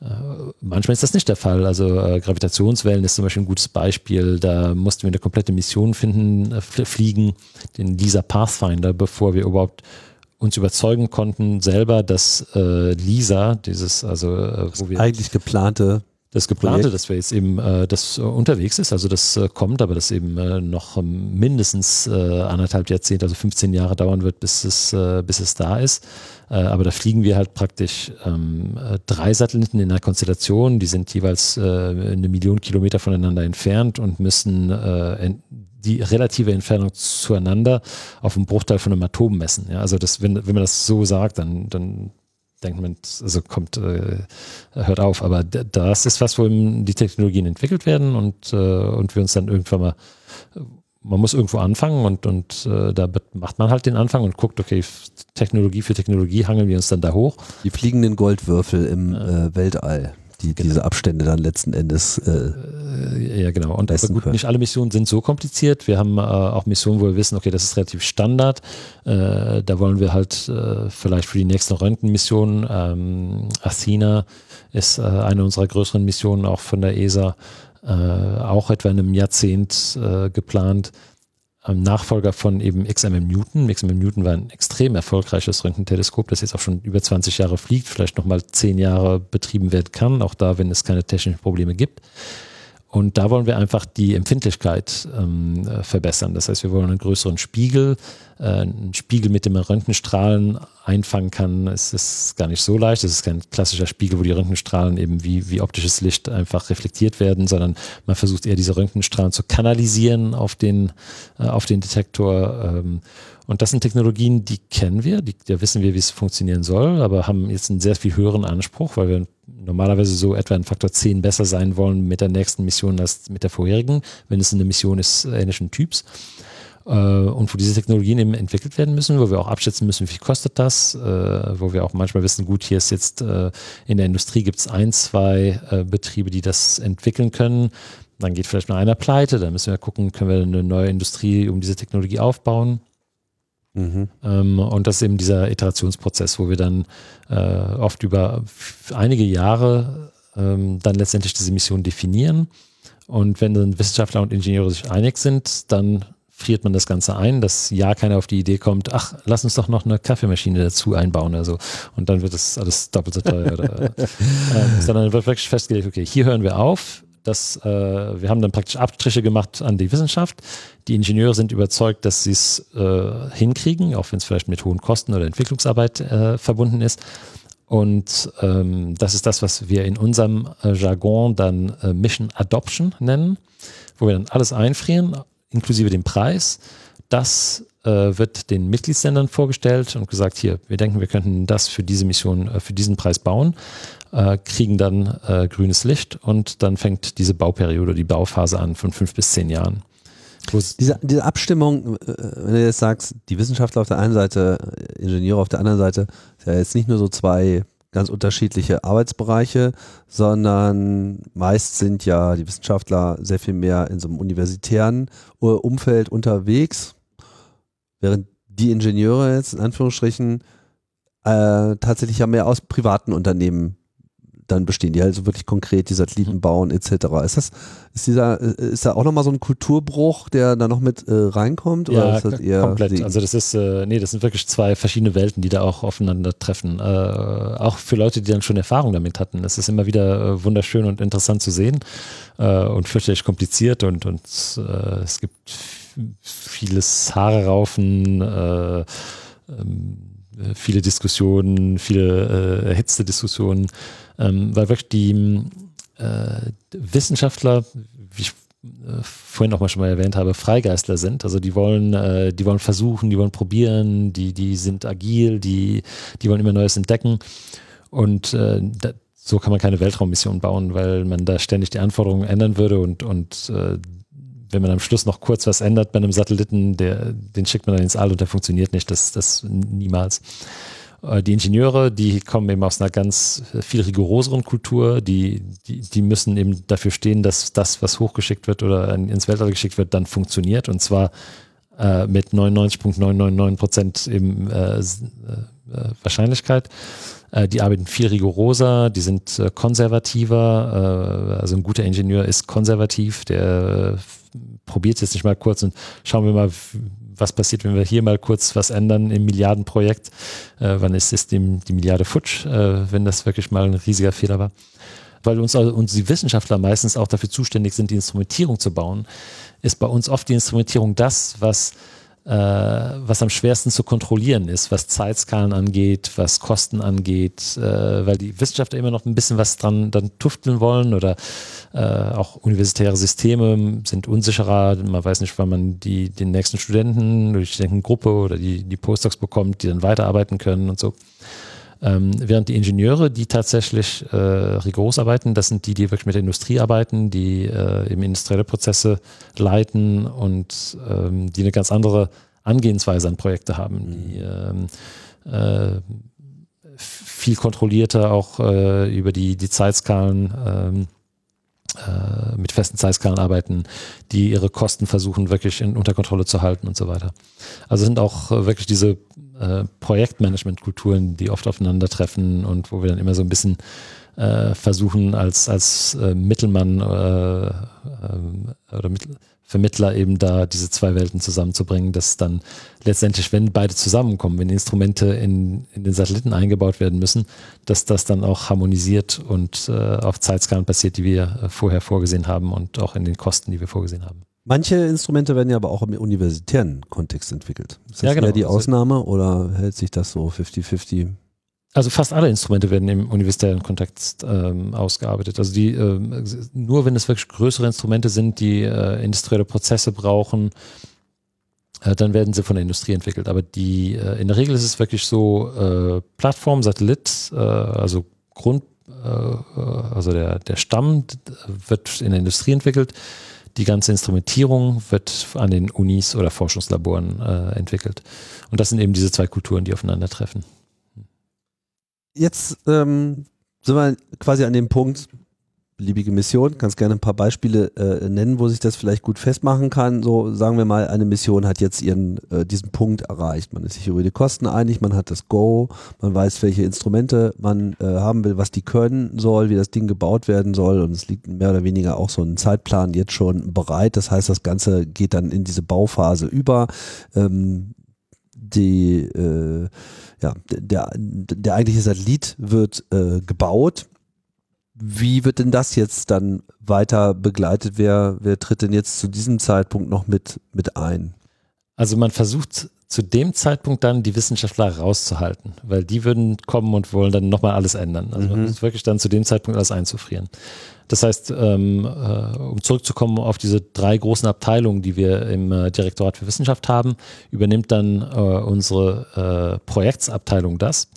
äh, Manchmal ist das nicht der Fall. Also äh, Gravitationswellen ist zum Beispiel ein gutes Beispiel. Da mussten wir eine komplette Mission finden, äh, fliegen, den LISA Pathfinder, bevor wir überhaupt uns überzeugen konnten selber, dass äh, Lisa, dieses, also äh, wir eigentlich geplante das geplante, Projekt. dass wir jetzt eben äh, das äh, unterwegs ist, also das äh, kommt, aber das eben noch mindestens anderthalb Jahrzehnte, also 15 Jahre dauern wird, bis es, bis es da ist. Aber da fliegen wir halt praktisch ähm, äh, drei Satelliten in einer Konstellation, die sind jeweils eine Million Kilometer voneinander entfernt und müssen die relative Entfernung zueinander auf einen Bruchteil von einem Atom messen. Ja, also das, wenn, wenn man das so sagt, dann, dann denkt man, also kommt, äh, hört auf. Aber das ist was, wo die Technologien entwickelt werden und, äh, und wir uns dann irgendwann mal, man muss irgendwo anfangen und, und äh, da macht man halt den Anfang und guckt, okay, Technologie für Technologie hangeln wir uns dann da hoch. Die fliegenden Goldwürfel im äh, Weltall die genau. diese Abstände dann letzten Endes äh, äh ja genau. Und gut, nicht alle Missionen sind so kompliziert. Wir haben äh, auch Missionen wo wir wissen okay das ist relativ Standard. Äh, da wollen wir halt äh, vielleicht für die nächsten Röntgenmissionen ähm, Athena ist äh, eine unserer größeren Missionen auch von der ESA auch etwa in einem Jahrzehnt geplant Nachfolger von eben XMM Newton. XMM Newton war ein extrem erfolgreiches Röntgenteleskop, das jetzt auch schon über 20 Jahre fliegt, vielleicht nochmal 10 Jahre betrieben werden kann, auch da, wenn es keine technischen Probleme gibt. Und da wollen wir einfach die Empfindlichkeit ähm, äh, verbessern. Das heißt, wir wollen einen größeren Spiegel, äh, einen Spiegel, mit dem man Röntgenstrahlen einfangen kann. Es ist gar nicht so leicht. Es ist kein klassischer Spiegel, wo die Röntgenstrahlen eben wie, wie optisches Licht einfach reflektiert werden, sondern man versucht eher diese Röntgenstrahlen zu kanalisieren auf den, äh, auf den Detektor. Ähm, und das sind Technologien, die kennen wir, die, da wissen wir, wie es funktionieren soll, aber haben jetzt einen sehr viel höheren Anspruch, weil wir normalerweise so etwa einen Faktor 10 besser sein wollen mit der nächsten Mission als mit der vorherigen, wenn es eine Mission ist ähnlichen Typs. Äh, und wo diese Technologien eben entwickelt werden müssen, wo wir auch abschätzen müssen, wie viel kostet das, äh, wo wir auch manchmal wissen, gut, hier ist jetzt äh, in der Industrie gibt es ein, zwei Betriebe, die das entwickeln können. Dann geht vielleicht mal einer pleite, dann müssen wir gucken, können wir eine neue Industrie um diese Technologie aufbauen. Mhm. Ähm, und das ist eben dieser Iterationsprozess, wo wir dann äh, oft über einige Jahre ähm, dann letztendlich diese Mission definieren. Und wenn dann Wissenschaftler und Ingenieure sich einig sind, dann friert man das Ganze ein, dass ja keiner auf die Idee kommt, ach, lass uns doch noch eine Kaffeemaschine dazu einbauen. Also, und dann wird das alles doppelt so teuer. oder, äh, sondern wird wirklich festgelegt, okay, hier hören wir auf, dass äh, wir haben dann praktisch Abstriche gemacht an die Wissenschaft. Die Ingenieure sind überzeugt, dass sie es äh, hinkriegen, auch wenn es vielleicht mit hohen Kosten oder Entwicklungsarbeit äh, verbunden ist. Und ähm, das ist das, was wir in unserem äh, Jargon dann äh, Mission Adoption nennen, wo wir dann alles einfrieren, inklusive dem Preis. Das äh, wird den Mitgliedsländern vorgestellt und gesagt, hier, wir denken, wir könnten das für diese Mission, für diesen Preis bauen äh, kriegen dann äh, grünes Licht und dann fängt diese Bauperiode, die Bauphase an von fünf bis zehn Jahren. Diese, diese Abstimmung, äh, wenn du jetzt sagst, die Wissenschaftler auf der einen Seite, Ingenieure auf der anderen Seite, ist ja jetzt nicht nur so zwei ganz unterschiedliche Arbeitsbereiche, sondern meist sind ja die Wissenschaftler sehr viel mehr in so einem universitären äh, Umfeld unterwegs, während die Ingenieure jetzt in Anführungsstrichen äh, tatsächlich ja mehr aus privaten Unternehmen dann bestehen, die also wirklich konkret die Satelliten mhm. bauen etc. Ist das, ist dieser, ist da auch nochmal so ein Kulturbruch, der da noch mit äh, reinkommt? Oder ja, ist das eher komplett. Also das ist, äh, nee, das sind wirklich zwei verschiedene Welten, die da auch aufeinandertreffen. Äh, auch für Leute, die dann schon Erfahrung damit hatten. Es ist immer wieder äh, wunderschön und interessant zu sehen äh, und fürchterlich kompliziert und, und äh, es gibt vieles Haare raufen, äh, ähm, viele Diskussionen, viele äh, erhitzte Diskussionen ähm, weil wirklich die äh, Wissenschaftler, wie ich äh, vorhin auch mal schon mal erwähnt habe, Freigeistler sind. Also die wollen, äh, die wollen versuchen, die wollen probieren, die, die sind agil, die, die wollen immer Neues entdecken. Und äh, da, so kann man keine Weltraummission bauen, weil man da ständig die Anforderungen ändern würde und, und äh, wenn man am Schluss noch kurz was ändert bei einem Satelliten, der, den schickt man dann ins All und der funktioniert nicht, das, das niemals. Äh, die Ingenieure, die kommen eben aus einer ganz äh, viel rigoroseren Kultur, die, die, die müssen eben dafür stehen, dass das, was hochgeschickt wird oder ins Weltall geschickt wird, dann funktioniert und zwar äh, mit 99,999 Prozent eben äh, äh, Wahrscheinlichkeit. Äh, die arbeiten viel rigoroser, die sind konservativer, also ein guter Ingenieur ist konservativ, der probiert jetzt nicht mal kurz und schauen wir mal, was passiert, wenn wir hier mal kurz was ändern im Milliardenprojekt? Äh, wann ist es die, Milliarde futsch, äh, wenn das wirklich mal ein riesiger Fehler war? Weil uns, uns die Wissenschaftler meistens auch dafür zuständig sind, die Instrumentierung zu bauen, ist bei uns oft die Instrumentierung das, was äh, was am schwersten zu kontrollieren ist, was Zeitskalen angeht, was Kosten angeht, äh, weil die Wissenschaftler immer noch ein bisschen was dran dann tufteln wollen oder äh, auch universitäre Systeme sind unsicherer. Man weiß nicht, wann man die, den nächsten Studenten oder die Studentengruppe oder die, die Postdocs bekommt, die dann weiterarbeiten können und so. Ähm, während die Ingenieure, die tatsächlich äh, rigoros arbeiten, das sind die, die wirklich mit der Industrie arbeiten, die äh, eben industrielle Prozesse leiten und ähm, die eine ganz andere Angehensweise an Projekte haben, die mhm. ähm, äh, viel kontrollierter auch äh, über die, die Zeitskalen ähm, äh, mit festen Zeitskalen arbeiten, die ihre Kosten versuchen wirklich in, unter Kontrolle zu halten und so weiter. Also sind auch äh, wirklich diese äh, Projektmanagement-Kulturen, die oft aufeinandertreffen und wo wir dann immer so ein bisschen äh, versuchen, als, als äh, Mittelmann äh, äh, oder Mittel, Vermittler eben da diese zwei Welten zusammenzubringen, dass dann letztendlich, wenn beide zusammenkommen, wenn Instrumente in, in den Satelliten eingebaut werden müssen, dass das dann auch harmonisiert und äh, auf Zeitskalen passiert, die wir äh, vorher vorgesehen haben und auch in den Kosten, die wir vorgesehen haben. Manche Instrumente werden ja aber auch im universitären Kontext entwickelt. Ist das ja, genau. eher die also Ausnahme oder hält sich das so 50-50? Also fast alle Instrumente werden im universitären Kontext ähm, ausgearbeitet. Also die ähm, nur wenn es wirklich größere Instrumente sind, die äh, industrielle Prozesse brauchen, äh, dann werden sie von der Industrie entwickelt. Aber die äh, in der Regel ist es wirklich so äh, Plattform, Satellit, äh, also Grund, äh, also der der Stamm wird in der Industrie entwickelt die ganze Instrumentierung wird an den Unis oder Forschungslaboren äh, entwickelt. Und das sind eben diese zwei Kulturen, die aufeinandertreffen. Jetzt ähm, sind wir quasi an dem Punkt, beliebige Mission, kannst gerne ein paar Beispiele äh, nennen, wo sich das vielleicht gut festmachen kann. So sagen wir mal, eine Mission hat jetzt ihren äh, diesen Punkt erreicht. Man ist sich über die Kosten einig, man hat das Go, man weiß, welche Instrumente man äh, haben will, was die können soll, wie das Ding gebaut werden soll und es liegt mehr oder weniger auch so ein Zeitplan jetzt schon bereit. Das heißt, das Ganze geht dann in diese Bauphase über. Ähm, die äh, ja, der, der eigentliche Satellit wird äh, gebaut wie wird denn das jetzt dann weiter begleitet? Wer, wer tritt denn jetzt zu diesem Zeitpunkt noch mit, mit ein? Also man versucht zu dem Zeitpunkt dann die Wissenschaftler rauszuhalten, weil die würden kommen und wollen dann nochmal alles ändern. Also mhm. man versucht wirklich dann zu dem Zeitpunkt alles einzufrieren. Das heißt, ähm, äh, um zurückzukommen auf diese drei großen Abteilungen, die wir im äh, Direktorat für Wissenschaft haben, übernimmt dann äh, unsere äh, Projektsabteilung das.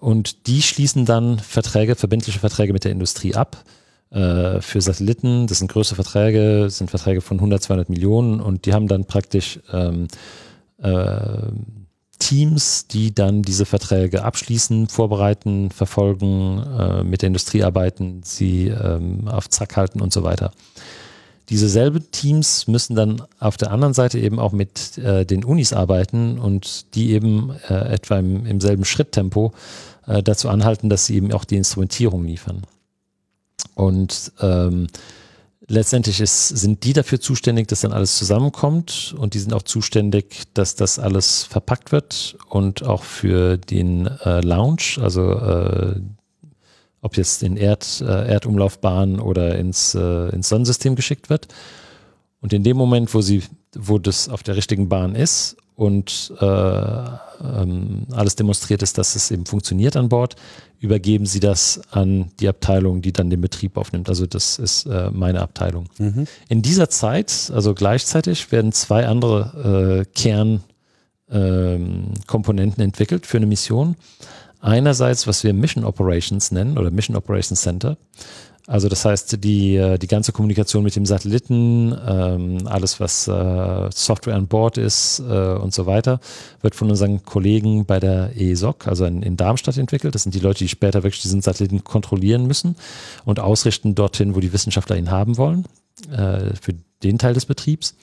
Und die schließen dann Verträge, verbindliche Verträge mit der Industrie ab äh, für Satelliten. Das sind größere Verträge, sind Verträge von 100, 200 Millionen und die haben dann praktisch ähm, äh, Teams, die dann diese Verträge abschließen, vorbereiten, verfolgen, äh, mit der Industrie arbeiten, sie ähm, auf Zack halten und so weiter. Diese selben Teams müssen dann auf der anderen Seite eben auch mit äh, den Unis arbeiten und die eben äh, etwa im, im selben Schritttempo äh, dazu anhalten, dass sie eben auch die Instrumentierung liefern. Und ähm, letztendlich ist, sind die dafür zuständig, dass dann alles zusammenkommt und die sind auch zuständig, dass das alles verpackt wird und auch für den äh, Launch, also äh, ob jetzt in Erd, äh, Erdumlaufbahn oder ins, äh, ins Sonnensystem geschickt wird. Und in dem Moment, wo sie, wo das auf der richtigen Bahn ist und äh, ähm, alles demonstriert ist, dass es eben funktioniert an Bord, übergeben sie das an die Abteilung, die dann den Betrieb aufnimmt. Also das ist äh, meine Abteilung. Mhm. In dieser Zeit, also gleichzeitig, werden zwei andere äh, Kernkomponenten ähm, entwickelt für eine Mission. Einerseits, was wir Mission Operations nennen oder Mission Operations Center. Also das heißt, die, äh, die ganze Kommunikation mit dem Satelliten, ähm, alles was äh, Software an Bord ist äh, und so weiter, wird von unseren Kollegen bei der ESOC, also in, in, Darmstadt entwickelt. Das sind die Leute, die später wirklich diesen Satelliten kontrollieren müssen und ausrichten dorthin, wo die Wissenschaftler ihn haben wollen, äh, für den Teil des Betriebs.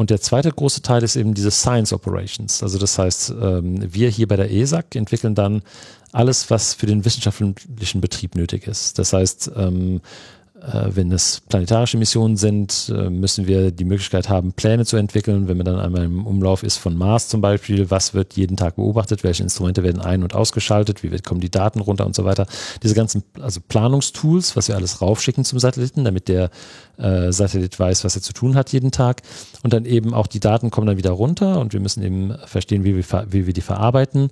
Und der zweite große Teil ist eben diese Science Operations. Also das heißt, ähm, wir hier bei der ESAC entwickeln dann alles, was für den wissenschaftlichen Betrieb nötig ist. Das heißt, ähm, äh, wenn es planetarische Missionen sind, äh, müssen wir die Möglichkeit haben, Pläne zu entwickeln. Wenn man dann einmal im Umlauf ist von Mars zum Beispiel, was wird jeden Tag beobachtet, welche Instrumente werden ein- und ausgeschaltet, wie kommen die Daten runter und so weiter. Diese ganzen also Planungstools, was wir alles raufschicken zum Satelliten, damit der äh, Satellit weiß, was er zu tun hat jeden Tag. Und dann eben auch die Daten kommen dann wieder runter und wir müssen eben verstehen, wie wir, wie wir die verarbeiten.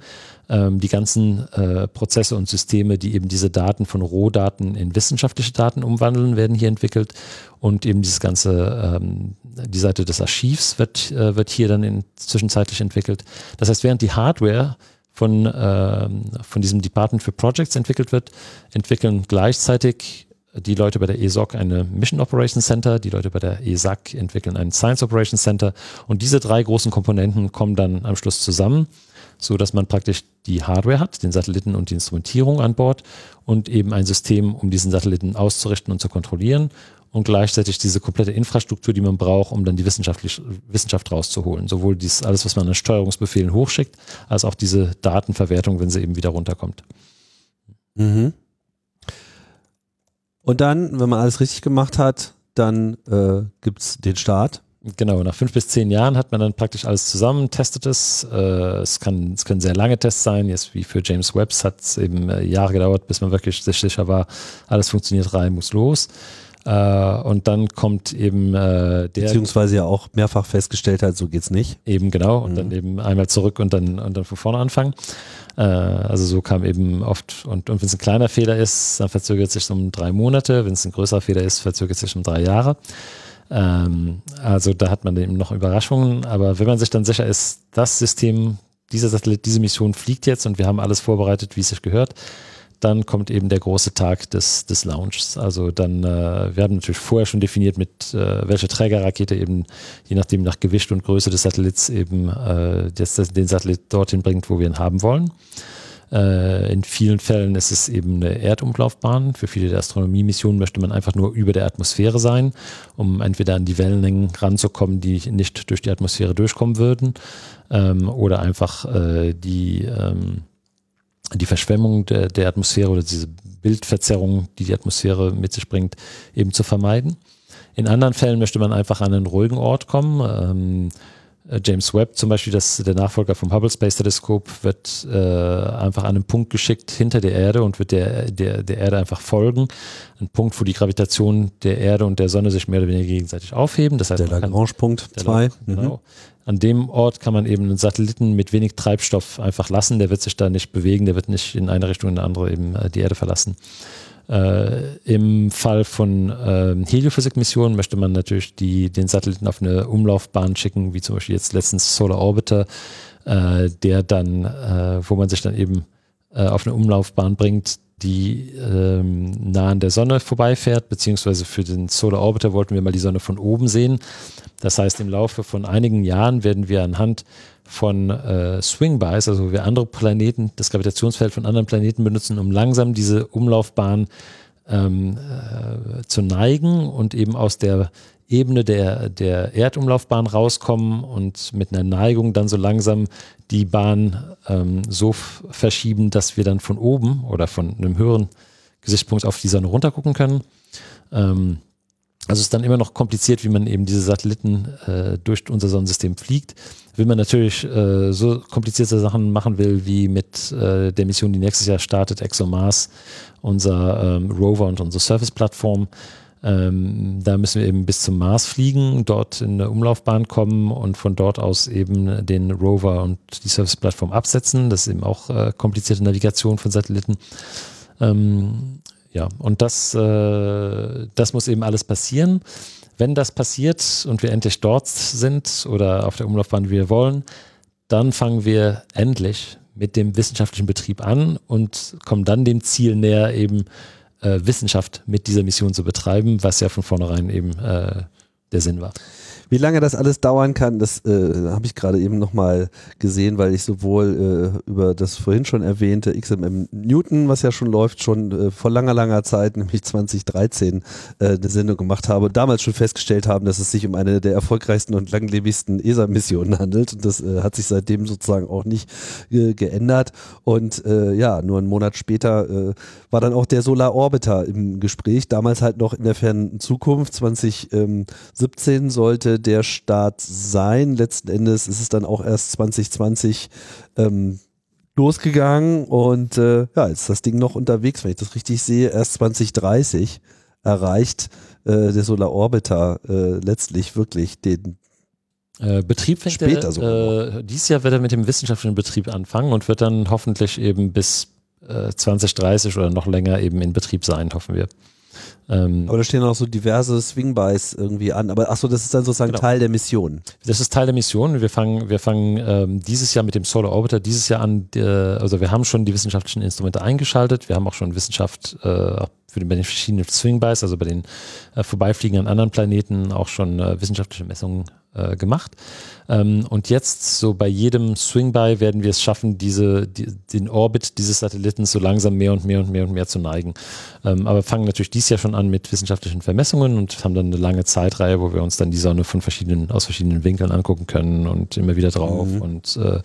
Ähm, die ganzen äh, Prozesse und Systeme, die eben diese Daten von Rohdaten in wissenschaftliche Daten umwandeln, werden hier entwickelt. Und eben dieses ganze, ähm, die Seite des Archivs wird, äh, wird hier dann in, zwischenzeitlich entwickelt. Das heißt, während die Hardware von, äh, von diesem Department für Projects entwickelt wird, entwickeln gleichzeitig die Leute bei der ESOC eine Mission Operations Center, die Leute bei der ESAC entwickeln ein Science Operations Center und diese drei großen Komponenten kommen dann am Schluss zusammen, so dass man praktisch die Hardware hat, den Satelliten und die Instrumentierung an Bord und eben ein System, um diesen Satelliten auszurichten und zu kontrollieren und gleichzeitig diese komplette Infrastruktur, die man braucht, um dann die Wissenschaft rauszuholen. Sowohl dies alles, was man an Steuerungsbefehlen hochschickt, als auch diese Datenverwertung, wenn sie eben wieder runterkommt. Mhm. Und dann, wenn man alles richtig gemacht hat, dann äh, gibt es den Start. Genau, nach fünf bis zehn Jahren hat man dann praktisch alles zusammen, testet es. Äh, es, kann, es können sehr lange Tests sein. Jetzt wie für James Webbs hat es eben äh, Jahre gedauert, bis man wirklich sich sicher war, alles funktioniert rein, muss los. Äh, und dann kommt eben äh, der. Beziehungsweise ja auch mehrfach festgestellt hat, so geht's nicht. Eben genau. Und mhm. dann eben einmal zurück und dann, und dann von vorne anfangen. Äh, also so kam eben oft, und, und wenn es ein kleiner Fehler ist, dann verzögert es sich um drei Monate. Wenn es ein größerer Fehler ist, verzögert es sich um drei Jahre. Ähm, also da hat man eben noch Überraschungen. Aber wenn man sich dann sicher ist, das System, dieser Satellit, diese Mission fliegt jetzt und wir haben alles vorbereitet, wie es sich gehört, dann kommt eben der große Tag des, des Launches. Also dann, äh, wir haben natürlich vorher schon definiert, mit äh, welcher Trägerrakete eben, je nachdem nach Gewicht und Größe des Satellits eben äh, das, den Satellit dorthin bringt, wo wir ihn haben wollen. Äh, in vielen Fällen ist es eben eine Erdumlaufbahn. Für viele der Astronomiemissionen möchte man einfach nur über der Atmosphäre sein, um entweder an die Wellenlängen ranzukommen, die nicht durch die Atmosphäre durchkommen würden, ähm, oder einfach äh, die ähm, die Verschwemmung der, der Atmosphäre oder diese Bildverzerrung, die die Atmosphäre mit sich bringt, eben zu vermeiden. In anderen Fällen möchte man einfach an einen ruhigen Ort kommen. Ähm, äh, James Webb zum Beispiel, das, der Nachfolger vom Hubble Space Telescope, wird äh, einfach an einen Punkt geschickt hinter der Erde und wird der, der, der Erde einfach folgen. Ein Punkt, wo die Gravitation der Erde und der Sonne sich mehr oder weniger gegenseitig aufheben. Das heißt, der Lagrange-Punkt 2. Genau. Mhm. An dem Ort kann man eben einen Satelliten mit wenig Treibstoff einfach lassen. Der wird sich da nicht bewegen, der wird nicht in eine Richtung in eine andere eben äh, die Erde verlassen. Äh, Im Fall von äh, Heliophysik-Missionen möchte man natürlich die, den Satelliten auf eine Umlaufbahn schicken, wie zum Beispiel jetzt letztens Solar Orbiter, äh, der dann, äh, wo man sich dann eben äh, auf eine Umlaufbahn bringt, die ähm, nah an der Sonne vorbeifährt, beziehungsweise für den Solar Orbiter wollten wir mal die Sonne von oben sehen. Das heißt, im Laufe von einigen Jahren werden wir anhand von äh, Swingbys, also wir andere Planeten, das Gravitationsfeld von anderen Planeten benutzen, um langsam diese Umlaufbahn ähm, äh, zu neigen und eben aus der Ebene der, der Erdumlaufbahn rauskommen und mit einer Neigung dann so langsam die Bahn ähm, so verschieben, dass wir dann von oben oder von einem höheren Gesichtspunkt auf die Sonne runtergucken können. Ähm, also es ist dann immer noch kompliziert, wie man eben diese Satelliten äh, durch unser Sonnensystem fliegt. Wenn man natürlich äh, so komplizierte Sachen machen will, wie mit äh, der Mission, die nächstes Jahr startet, ExoMars, unser ähm, Rover und unsere Service-Plattform, ähm, da müssen wir eben bis zum Mars fliegen, dort in eine Umlaufbahn kommen und von dort aus eben den Rover und die Service-Plattform absetzen. Das ist eben auch äh, komplizierte Navigation von Satelliten. Ähm, ja, und das, äh, das muss eben alles passieren. Wenn das passiert und wir endlich dort sind oder auf der Umlaufbahn, wie wir wollen, dann fangen wir endlich mit dem wissenschaftlichen Betrieb an und kommen dann dem Ziel näher, eben Wissenschaft mit dieser Mission zu betreiben, was ja von vornherein eben äh, der Sinn war. Wie lange das alles dauern kann, das äh, habe ich gerade eben nochmal gesehen, weil ich sowohl äh, über das vorhin schon erwähnte XMM Newton, was ja schon läuft, schon äh, vor langer, langer Zeit, nämlich 2013, äh, eine Sendung gemacht habe und damals schon festgestellt haben, dass es sich um eine der erfolgreichsten und langlebigsten ESA-Missionen handelt. Und das äh, hat sich seitdem sozusagen auch nicht äh, geändert. Und ja, nur einen Monat später war dann auch der Solar Orbiter im Gespräch, damals halt noch in der fernen Zukunft. 2017 sollte der Start sein. Letzten Endes ist es dann auch erst 2020 ähm, losgegangen und äh, ja, jetzt ist das Ding noch unterwegs, wenn ich das richtig sehe, erst 2030. erreicht äh, der Solar Orbiter äh, letztlich wirklich den äh, Betrieb fängt Später er, äh, dieses Jahr wird er mit dem wissenschaftlichen Betrieb anfangen und wird dann hoffentlich eben bis äh, 2030 oder noch länger eben in Betrieb sein, hoffen wir. Ähm, aber da stehen auch so diverse Swingbys irgendwie an. Aber achso, das ist dann sozusagen genau. Teil der Mission. Das ist Teil der Mission. Wir fangen, wir fangen ähm, dieses Jahr mit dem Solar Orbiter dieses Jahr an. Äh, also wir haben schon die wissenschaftlichen Instrumente eingeschaltet. Wir haben auch schon Wissenschaft äh, für den, bei den verschiedenen Swingbys, also bei den äh, vorbeifliegenden anderen Planeten auch schon äh, wissenschaftliche Messungen äh, gemacht. Ähm, und jetzt so bei jedem Swingby werden wir es schaffen, diese, die, den Orbit dieses Satelliten so langsam mehr und mehr und mehr und mehr zu neigen. Ähm, aber fangen natürlich dies Jahr schon an mit wissenschaftlichen Vermessungen und haben dann eine lange Zeitreihe, wo wir uns dann die Sonne von verschiedenen, aus verschiedenen Winkeln angucken können und immer wieder drauf mhm. und äh,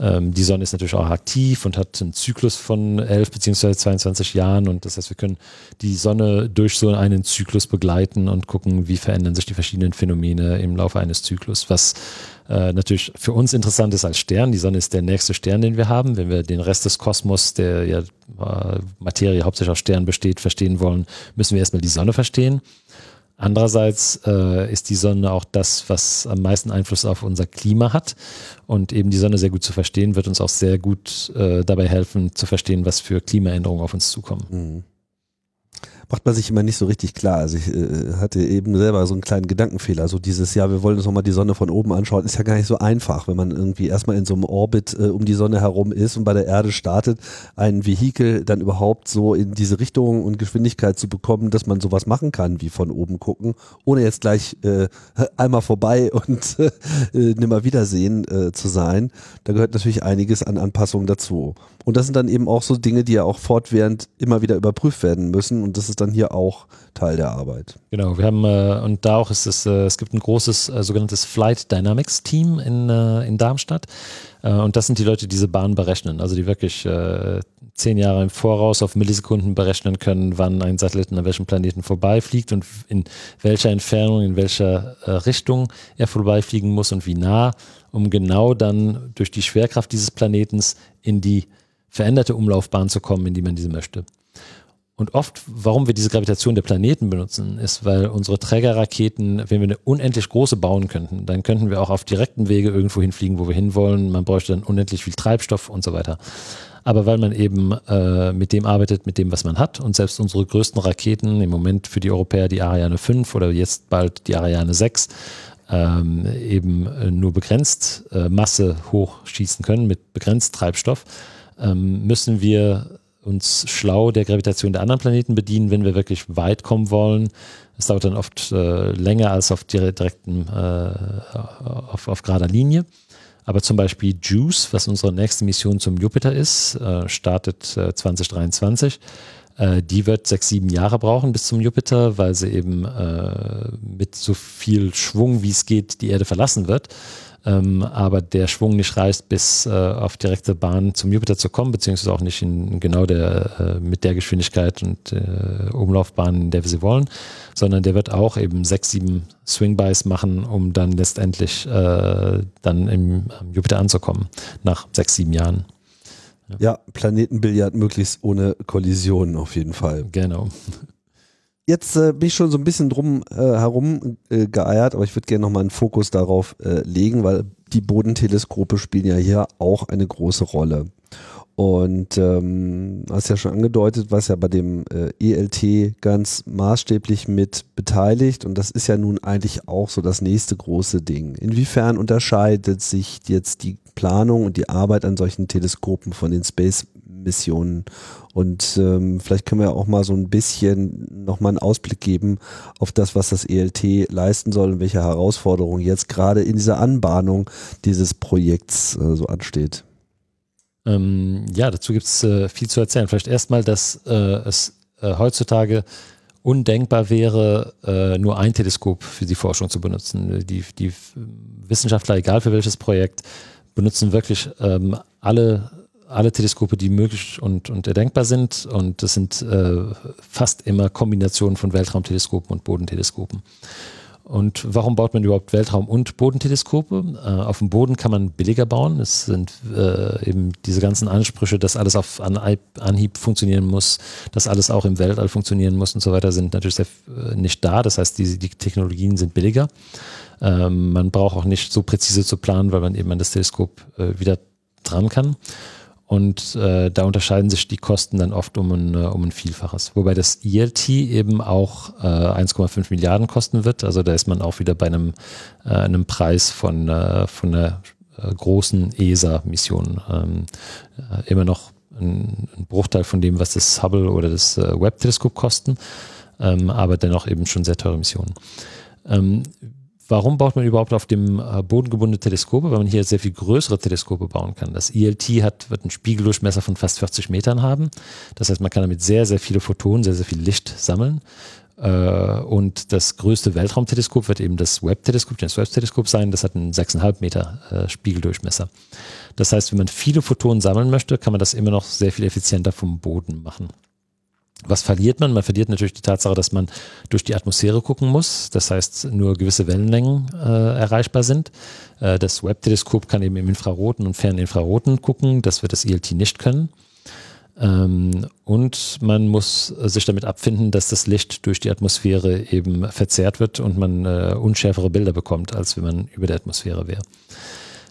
ähm, die Sonne ist natürlich auch aktiv und hat einen Zyklus von 11 beziehungsweise 22 Jahren und das heißt, wir können die Sonne durch so einen Zyklus begleiten und gucken, wie verändern sich die verschiedenen Phänomene im Laufe eines Zyklus, was äh, natürlich für uns interessant ist als Stern. Die Sonne ist der nächste Stern, den wir haben. Wenn wir den Rest des Kosmos, der ja äh, Materie hauptsächlich aus Sternen besteht, verstehen wollen, müssen wir erstmal die Sonne verstehen. Andererseits äh, ist die Sonne auch das, was am meisten Einfluss auf unser Klima hat. Und eben die Sonne sehr gut zu verstehen, wird uns auch sehr gut äh, dabei helfen, zu verstehen, was für Klimaänderungen auf uns zukommen. Mhm macht man sich immer nicht so richtig klar. Also ich äh, hatte eben selber so einen kleinen Gedankenfehler. So dieses Jahr, wir wollen uns nochmal die Sonne von oben anschauen, ist ja gar nicht so einfach, wenn man irgendwie erstmal in so einem Orbit äh, um die Sonne herum ist und bei der Erde startet, ein Vehikel dann überhaupt so in diese Richtung und Geschwindigkeit zu bekommen, dass man sowas machen kann, wie von oben gucken, ohne jetzt gleich äh, einmal vorbei und äh, nimmer wiedersehen äh, zu sein. Da gehört natürlich einiges an Anpassungen dazu. Und das sind dann eben auch so Dinge, die ja auch fortwährend immer wieder überprüft werden müssen. Und das ist dann hier auch Teil der Arbeit. Genau, wir haben, äh, und da auch ist es, äh, es gibt ein großes äh, sogenanntes Flight Dynamics Team in, äh, in Darmstadt. Äh, und das sind die Leute, die diese Bahn berechnen. Also die wirklich äh, zehn Jahre im Voraus auf Millisekunden berechnen können, wann ein Satelliten an welchem Planeten vorbeifliegt und in welcher Entfernung, in welcher Richtung er vorbeifliegen muss und wie nah, um genau dann durch die Schwerkraft dieses Planetens in die veränderte Umlaufbahn zu kommen, in die man diese möchte. Und oft, warum wir diese Gravitation der Planeten benutzen, ist, weil unsere Trägerraketen, wenn wir eine unendlich große bauen könnten, dann könnten wir auch auf direkten Wege irgendwo hinfliegen, wo wir hinwollen. Man bräuchte dann unendlich viel Treibstoff und so weiter. Aber weil man eben äh, mit dem arbeitet, mit dem, was man hat und selbst unsere größten Raketen, im Moment für die Europäer die Ariane 5 oder jetzt bald die Ariane 6, ähm, eben nur begrenzt äh, Masse hochschießen können mit begrenzt Treibstoff, ähm, müssen wir uns schlau der Gravitation der anderen Planeten bedienen, wenn wir wirklich weit kommen wollen. Es dauert dann oft äh, länger als auf direkten, äh, auf, auf gerader Linie. Aber zum Beispiel JUICE, was unsere nächste Mission zum Jupiter ist, äh, startet 2023. Äh, äh, die wird sechs, sieben Jahre brauchen bis zum Jupiter, weil sie eben äh, mit so viel Schwung, wie es geht, die Erde verlassen wird ähm, aber der Schwung nicht reicht, bis äh, auf direkte Bahn zum Jupiter zu kommen, beziehungsweise auch nicht in genau der, äh, mit der Geschwindigkeit und äh, Umlaufbahn, in der wir sie wollen, sondern der wird auch eben sechs, sieben Swingbys machen, um dann letztendlich äh, dann im Jupiter anzukommen, nach sechs, sieben Jahren. Ja, ja Planetenbillard möglichst ohne Kollisionen auf jeden Fall. Genau. Jetzt äh, bin ich schon so ein bisschen drum äh, herum äh, geeiert, aber ich würde gerne nochmal einen Fokus darauf äh, legen, weil die Bodenteleskope spielen ja hier auch eine große Rolle. Und ähm, hast ja schon angedeutet, was ja bei dem äh, ELT ganz maßstäblich mit beteiligt. Und das ist ja nun eigentlich auch so das nächste große Ding. Inwiefern unterscheidet sich jetzt die Planung und die Arbeit an solchen Teleskopen von den Space-Missionen? Und ähm, vielleicht können wir auch mal so ein bisschen nochmal einen Ausblick geben auf das, was das ELT leisten soll und welche Herausforderungen jetzt gerade in dieser Anbahnung dieses Projekts äh, so ansteht. Ähm, ja, dazu gibt es äh, viel zu erzählen. Vielleicht erstmal, dass äh, es äh, heutzutage undenkbar wäre, äh, nur ein Teleskop für die Forschung zu benutzen. Die, die Wissenschaftler, egal für welches Projekt, benutzen wirklich ähm, alle alle Teleskope, die möglich und, und erdenkbar sind. Und das sind äh, fast immer Kombinationen von Weltraumteleskopen und Bodenteleskopen. Und warum baut man überhaupt Weltraum- und Bodenteleskope? Äh, auf dem Boden kann man billiger bauen. Es sind äh, eben diese ganzen Ansprüche, dass alles auf Anhieb funktionieren muss, dass alles auch im Weltall funktionieren muss und so weiter, sind natürlich sehr, äh, nicht da. Das heißt, die, die Technologien sind billiger. Ähm, man braucht auch nicht so präzise zu planen, weil man eben an das Teleskop äh, wieder dran kann. Und äh, da unterscheiden sich die Kosten dann oft um ein, äh, um ein Vielfaches. Wobei das ELT eben auch äh, 1,5 Milliarden kosten wird. Also da ist man auch wieder bei einem, äh, einem Preis von, äh, von einer äh, großen ESA-Mission. Ähm, äh, immer noch ein, ein, Bruchteil von dem, was das Hubble oder das Webb-Teleskop kosten, ähm, aber dennoch eben schon sehr teure Missionen. Ähm, Warum baut man überhaupt auf dem äh, Boden gebundene Teleskope? Weil man hier sehr viel größere Teleskope bauen kann. Das ILT hat, wird einen Spiegeldurchmesser von fast 40 Metern haben. Das heißt, man kann damit sehr, sehr viele Photonen, sehr, sehr viel Licht sammeln. Äh, und das größte Weltraumteleskop wird eben das Webb-Teleskop, das Webb-Teleskop sein. Das hat einen 6,5 Meter äh, Spiegeldurchmesser. Das heißt, wenn man viele Photonen sammeln möchte, kann man das immer noch sehr viel effizienter vom Boden machen. Was verliert man? Man verliert natürlich die Tatsache, dass man durch die Atmosphäre gucken muss. Das heißt, nur gewisse Wellenlängen äh, erreichbar sind. Äh, das Webb-Teleskop kann eben im Infraroten und Ferninfraroten gucken. Das wird das ILT nicht können. Ähm, und man muss sich damit abfinden, dass das Licht durch die Atmosphäre eben verzerrt wird und man äh, unschärfere Bilder bekommt, als wenn man über der Atmosphäre wäre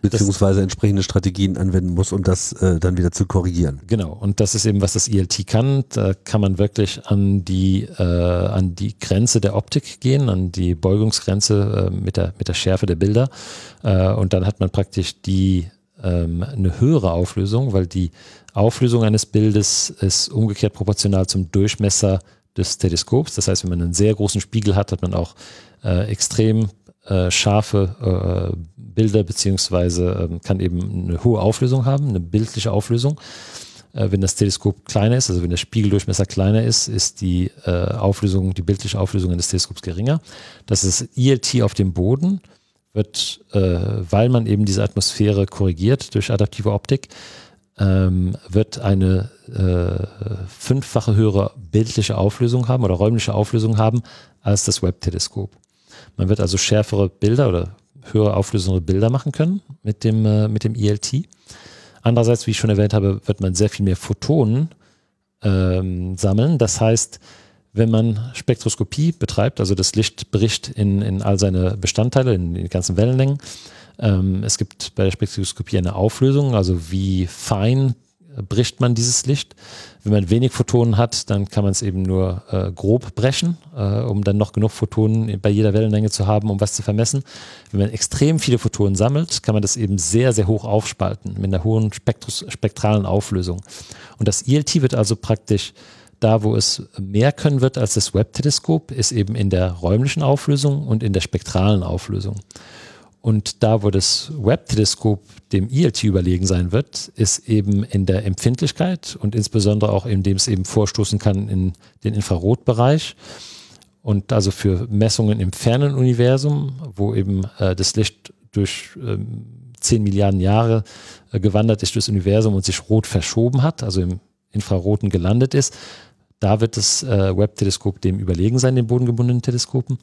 beziehungsweise entsprechende Strategien anwenden muss, um das äh, dann wieder zu korrigieren. Genau, und das ist eben, was das ILT kann. Da kann man wirklich an die, äh, an die Grenze der Optik gehen, an die Beugungsgrenze äh, mit, der, mit der Schärfe der Bilder. Äh, und dann hat man praktisch die ähm, eine höhere Auflösung, weil die Auflösung eines Bildes ist umgekehrt proportional zum Durchmesser des Teleskops. Das heißt, wenn man einen sehr großen Spiegel hat, hat man auch äh, extrem äh, scharfe äh, Bilder beziehungsweise äh, kann eben eine hohe Auflösung haben, eine bildliche Auflösung. Äh, wenn das Teleskop kleiner ist, also wenn der Spiegeldurchmesser kleiner ist, ist die äh, Auflösung, die bildliche Auflösung eines Teleskops geringer. Das ist ILT auf dem Boden, wird, äh, weil man eben diese Atmosphäre korrigiert durch adaptive Optik, ähm, wird eine fünffache höhere bildliche Auflösung haben oder räumliche Auflösung haben als das Webb-Teleskop. Man wird also schärfere Bilder oder höher auflösende Bilder machen können mit dem, äh, mit dem ELT. Andererseits, wie ich schon erwähnt habe, wird man sehr viel mehr Photonen ähm, sammeln. Das heißt, wenn man Spektroskopie betreibt, also das Licht bricht in, in all seine Bestandteile, in die ganzen Wellenlängen. Ähm, es gibt bei der Spektroskopie eine Auflösung, also wie fein bricht man dieses Licht. Wenn man wenig Photonen hat, dann kann man es eben nur äh, grob brechen, äh, um dann noch genug Photonen bei jeder Wellenlänge zu haben, um was zu vermessen. Wenn man extrem viele Photonen sammelt, kann man das eben sehr, sehr hoch aufspalten mit einer hohen Spektros spektralen Auflösung. Und das ILT wird also praktisch da, wo es mehr können wird als das Webb-Teleskop, ist eben in der räumlichen Auflösung und in der spektralen Auflösung. Und da, wo das Webb-Teleskop dem ILT überlegen sein wird, ist eben in der Empfindlichkeit und insbesondere auch, indem es eben vorstoßen kann in den Infrarotbereich. Und also für Messungen im fernen Universum, wo eben äh, das Licht durch ähm, 10 Milliarden Jahre äh, gewandert ist durchs Universum und sich rot verschoben hat, also im Infraroten gelandet ist, da wird das äh, Webb-Teleskop dem überlegen sein, den bodengebundenen Teleskopen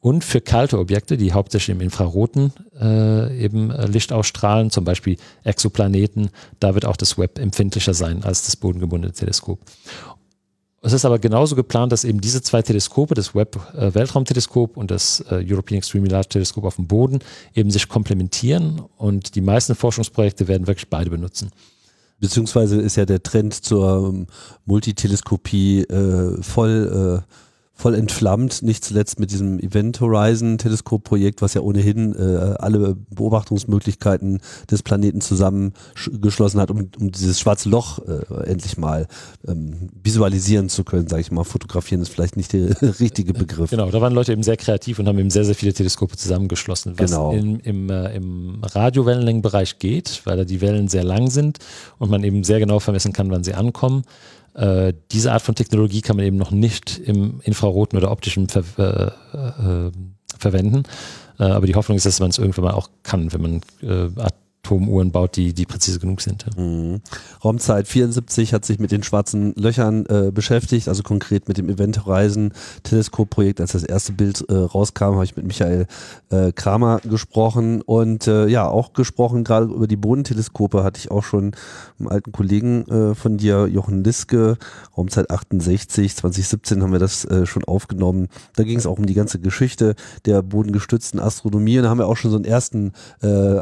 und für kalte Objekte, die hauptsächlich im Infraroten äh, eben äh, Licht ausstrahlen, zum Beispiel Exoplaneten, da wird auch das Webb empfindlicher sein als das bodengebundene Teleskop. Es ist aber genauso geplant, dass eben diese zwei Teleskope, das Webb-Weltraumteleskop äh, und das äh, European Extremely Large Teleskop auf dem Boden, eben sich komplementieren und die meisten Forschungsprojekte werden wirklich beide benutzen. Beziehungsweise ist ja der Trend zur ähm, Multiteleskopie äh, voll äh, voll entflammt, nicht zuletzt mit diesem Event Horizon Teleskopprojekt, was ja ohnehin äh, alle Beobachtungsmöglichkeiten des Planeten zusammengeschlossen hat, um, um dieses schwarze Loch äh, endlich mal ähm, visualisieren zu können, sage ich mal. Fotografieren ist vielleicht nicht der richtige Begriff. Genau, da waren Leute eben sehr kreativ und haben eben sehr, sehr viele Teleskope zusammengeschlossen, was genau. in, im, äh, im Radiowellenlängenbereich geht, weil da die Wellen sehr lang sind und man eben sehr genau vermessen kann, wann sie ankommen. Äh, diese Art von Technologie kann man eben noch nicht im infraroten oder optischen ver äh, äh, verwenden. Äh, aber die Hoffnung ist, dass man es irgendwann mal auch kann, wenn man äh, Atomuhren baut, die, die präzise genug sind. Mhm. Raumzeit 74 hat sich mit den schwarzen Löchern äh, beschäftigt, also konkret mit dem Event Horizon Teleskopprojekt. Als das erste Bild äh, rauskam, habe ich mit Michael äh, Kramer gesprochen und äh, ja, auch gesprochen, gerade über die Bodenteleskope hatte ich auch schon einen alten Kollegen äh, von dir, Jochen Liske, Raumzeit 68, 2017 haben wir das äh, schon aufgenommen. Da ging es auch um die ganze Geschichte der bodengestützten Astronomie und da haben wir auch schon so einen ersten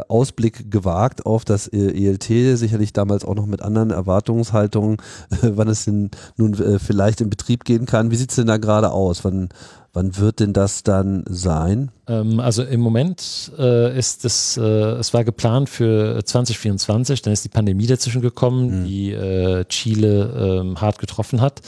Ausblick gewagt gewagt auf das ELT, sicherlich damals auch noch mit anderen Erwartungshaltungen, wann es denn nun äh, vielleicht in Betrieb gehen kann. Wie sieht es denn da gerade aus? Wann, wann wird denn das dann sein? Ähm, also im Moment äh, ist es, äh, es war geplant für 2024, dann ist die Pandemie dazwischen gekommen, mhm. die äh, Chile ähm, hart getroffen hat.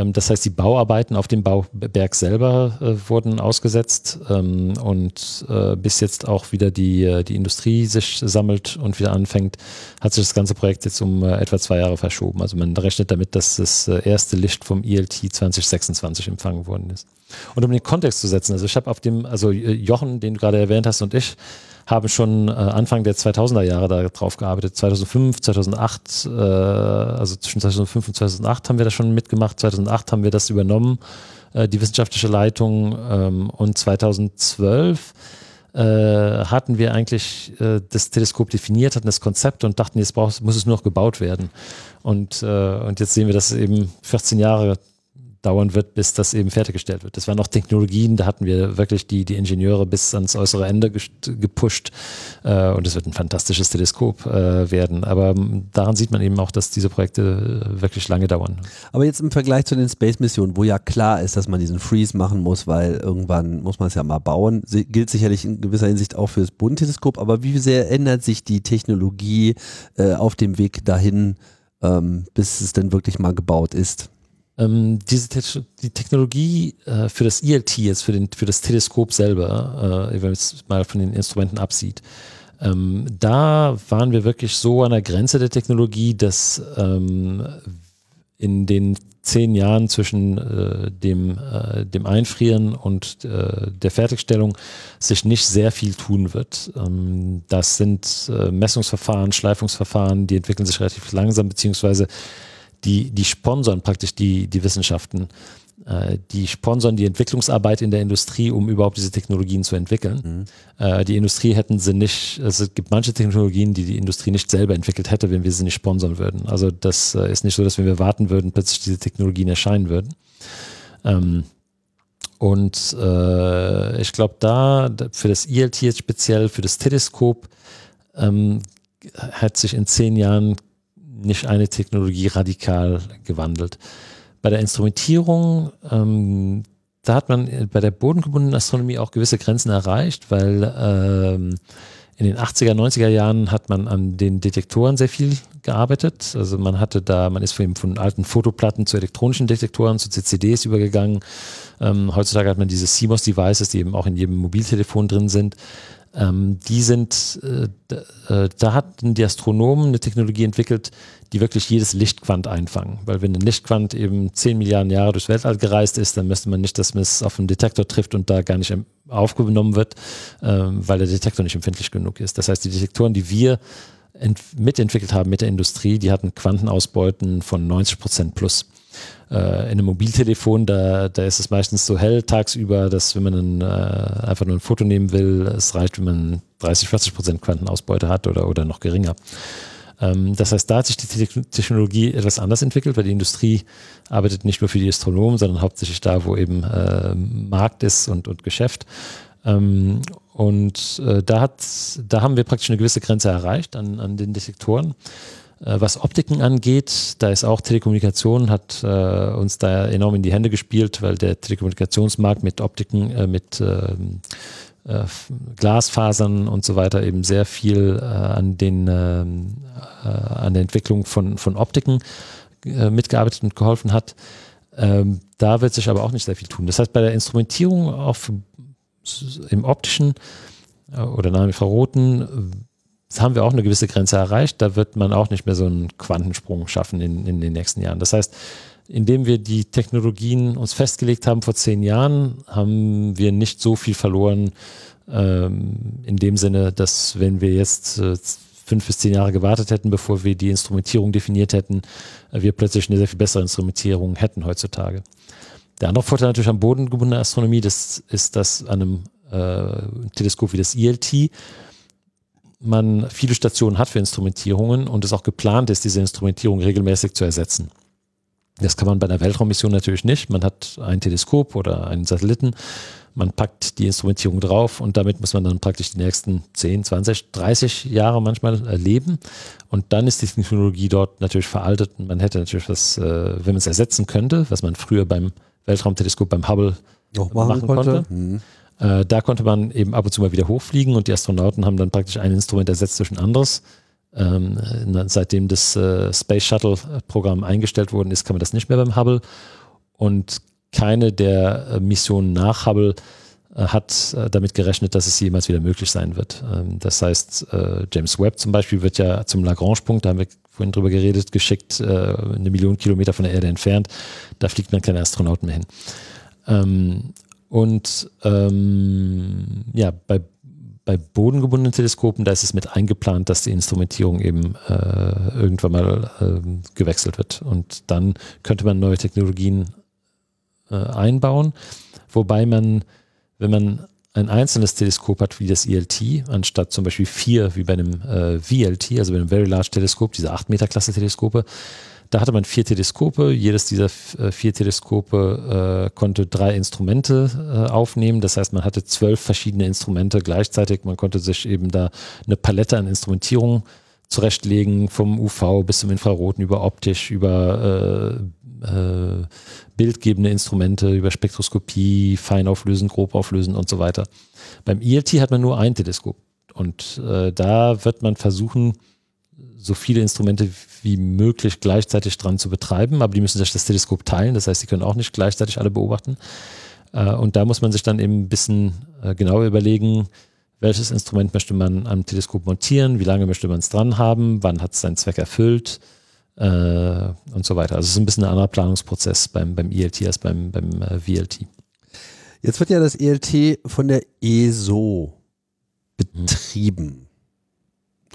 Ähm, das heißt, die Bauarbeiten auf dem Bauberg selber äh, wurden ausgesetzt ähm, und äh, bis jetzt auch wieder die, äh, die Industrie sich sammelt und wieder anfängt, hat sich das ganze Projekt jetzt um äh, etwa zwei Jahre verschoben. Also man rechnet damit, dass das äh, erste Licht vom ILT 2026 empfangen worden ist. Und um den Kontext zu setzen, also ich habe auf dem, also Jochen, den du gerade erwähnt hast und ich, haben schon äh, Anfang der 2000er Jahre darauf gearbeitet. 2005, 2008, äh, also zwischen 2005 und 2008 haben wir das schon mitgemacht. 2008 haben wir das übernommen, äh, die wissenschaftliche Leitung. Ähm, und 2012 äh, hatten wir eigentlich äh, das Teleskop definiert, hatten das Konzept und dachten, jetzt muss es nur noch gebaut werden. Und, äh, und jetzt sehen wir, dass es eben 14 Jahre dauern wird, bis das eben fertiggestellt wird. Das waren noch Technologien, da hatten wir wirklich die, die Ingenieure bis ans äußere Ende gepusht äh, und es wird ein fantastisches Teleskop äh, werden. Aber ähm, daran sieht man eben auch, dass diese Projekte äh, wirklich lange dauern. Aber jetzt im Vergleich zu den Space-Missionen, wo ja klar ist, dass man diesen Freeze machen muss, weil irgendwann muss man es ja mal bauen, gilt sicherlich in gewisser Hinsicht auch für das Bodenteleskop. Aber wie sehr ändert sich die Technologie äh, auf dem Weg dahin, ähm, bis es denn wirklich mal gebaut ist? Ähm, diese Te die Technologie äh, für das ELT, jetzt für, den, für das Teleskop selber, äh, wenn man es mal von den Instrumenten absieht, ähm, da waren wir wirklich so an der Grenze der Technologie, dass ähm, in den zehn Jahren zwischen äh, dem, äh, dem Einfrieren und äh, der Fertigstellung sich nicht sehr viel tun wird. Ähm, das sind äh, Messungsverfahren, Schleifungsverfahren, die entwickeln sich relativ langsam, beziehungsweise die, die sponsern praktisch die, die Wissenschaften. Äh, die sponsern die Entwicklungsarbeit in der Industrie, um überhaupt diese Technologien zu entwickeln. Mhm. Äh, die Industrie hätten sie nicht, also es gibt manche Technologien, die die Industrie nicht selber entwickelt hätte, wenn wir sie nicht sponsern würden. Also das äh, ist nicht so, dass wenn wir warten würden, plötzlich diese Technologien erscheinen würden. Ähm, und äh, ich glaube, da für das ILT jetzt speziell, für das Teleskop, ähm, hat sich in zehn Jahren nicht eine Technologie radikal gewandelt. Bei der Instrumentierung, ähm, da hat man bei der bodengebundenen Astronomie auch gewisse Grenzen erreicht, weil ähm, in den 80er, 90er Jahren hat man an den Detektoren sehr viel gearbeitet. Also man hatte da, man ist von, von alten Fotoplatten zu elektronischen Detektoren, zu CCDs übergegangen. Ähm, heutzutage hat man diese CMOS-Devices, die eben auch in jedem Mobiltelefon drin sind. Ähm, die sind, äh, äh, da hatten die Astronomen eine Technologie entwickelt, die wirklich jedes Lichtquant einfangen. Weil wenn ein Lichtquant eben 10 Milliarden Jahre durchs Weltall gereist ist, dann müsste man nicht, dass man es auf einen Detektor trifft und da gar nicht aufgenommen wird, ähm, weil der Detektor nicht empfindlich genug ist. Das heißt, die Detektoren, die wir mitentwickelt haben mit der Industrie, die hatten Quantenausbeuten von 90 Prozent plus in einem Mobiltelefon, da, da ist es meistens so hell tagsüber, dass wenn man ein, äh, einfach nur ein Foto nehmen will, es reicht, wenn man 30, 40 Prozent Quantenausbeute hat oder, oder noch geringer. Ähm, das heißt, da hat sich die Technologie etwas anders entwickelt, weil die Industrie arbeitet nicht nur für die Astronomen, sondern hauptsächlich da, wo eben äh, Markt ist und, und Geschäft. Ähm, und äh, da, hat, da haben wir praktisch eine gewisse Grenze erreicht an, an den Detektoren. Äh, was Optiken angeht, da ist auch Telekommunikation, hat äh, uns da enorm in die Hände gespielt, weil der Telekommunikationsmarkt mit Optiken, äh, mit ähm, äh, Glasfasern und so weiter eben sehr viel äh, an, den, ähm, äh, an der Entwicklung von, von Optiken mitgearbeitet und geholfen hat. Ähm, da wird sich aber auch nicht sehr viel tun. Das heißt, bei der Instrumentierung auf, im optischen oder nahe Infraroten haben wir auch eine gewisse Grenze erreicht. Da wird man auch nicht mehr so einen Quantensprung schaffen in, in den nächsten Jahren. Das heißt, indem wir die Technologien uns festgelegt haben vor zehn Jahren, haben wir nicht so viel verloren. Ähm, in dem Sinne, dass wenn wir jetzt äh, fünf bis zehn Jahre gewartet hätten, bevor wir die Instrumentierung definiert hätten, äh, wir plötzlich eine sehr viel bessere Instrumentierung hätten heutzutage. Der andere Vorteil natürlich am Boden gebundener Astronomie, das ist, dass an einem äh, Teleskop wie das ILT man viele Stationen hat für Instrumentierungen und es auch geplant ist, diese Instrumentierung regelmäßig zu ersetzen. Das kann man bei einer Weltraummission natürlich nicht. Man hat ein Teleskop oder einen Satelliten, man packt die Instrumentierung drauf und damit muss man dann praktisch die nächsten 10, 20, 30 Jahre manchmal erleben. Und dann ist die Technologie dort natürlich veraltet und man hätte natürlich was, äh, wenn man es ersetzen könnte, was man früher beim Weltraumteleskop, beim Hubble Noch machen, machen konnte. konnte. Mhm. Äh, da konnte man eben ab und zu mal wieder hochfliegen und die Astronauten haben dann praktisch ein Instrument ersetzt durch ein anderes. Ähm, seitdem das äh, Space Shuttle Programm eingestellt worden ist, kann man das nicht mehr beim Hubble. Und keine der äh, Missionen nach Hubble äh, hat äh, damit gerechnet, dass es jemals wieder möglich sein wird. Ähm, das heißt, äh, James Webb zum Beispiel wird ja zum Lagrange-Punkt, da haben wir vorhin drüber geredet, geschickt, eine Million Kilometer von der Erde entfernt. Da fliegt man keine Astronauten mehr hin. Ähm, und ähm, ja, bei, bei bodengebundenen Teleskopen, da ist es mit eingeplant, dass die Instrumentierung eben äh, irgendwann mal ähm, gewechselt wird. Und dann könnte man neue Technologien äh, einbauen, wobei man, wenn man ein einzelnes Teleskop hat wie das ILT, anstatt zum Beispiel vier wie bei einem äh, VLT, also bei einem Very Large Teleskop, diese 8 Meter Klasse Teleskope, da hatte man vier Teleskope. Jedes dieser äh, vier Teleskope äh, konnte drei Instrumente äh, aufnehmen. Das heißt, man hatte zwölf verschiedene Instrumente gleichzeitig. Man konnte sich eben da eine Palette an Instrumentierung zurechtlegen, vom UV bis zum Infraroten, über optisch, über äh, äh, bildgebende Instrumente, über Spektroskopie, feinauflösen, grobauflösen und so weiter. Beim ILT hat man nur ein Teleskop. Und äh, da wird man versuchen, so viele Instrumente wie möglich gleichzeitig dran zu betreiben, aber die müssen sich das Teleskop teilen, das heißt, sie können auch nicht gleichzeitig alle beobachten. Äh, und da muss man sich dann eben ein bisschen äh, genauer überlegen, welches Instrument möchte man am Teleskop montieren, wie lange möchte man es dran haben, wann hat es seinen Zweck erfüllt äh, und so weiter. Also es ist ein bisschen ein anderer Planungsprozess beim, beim ILT als beim, beim VLT. Jetzt wird ja das ELT von der ESO betrieben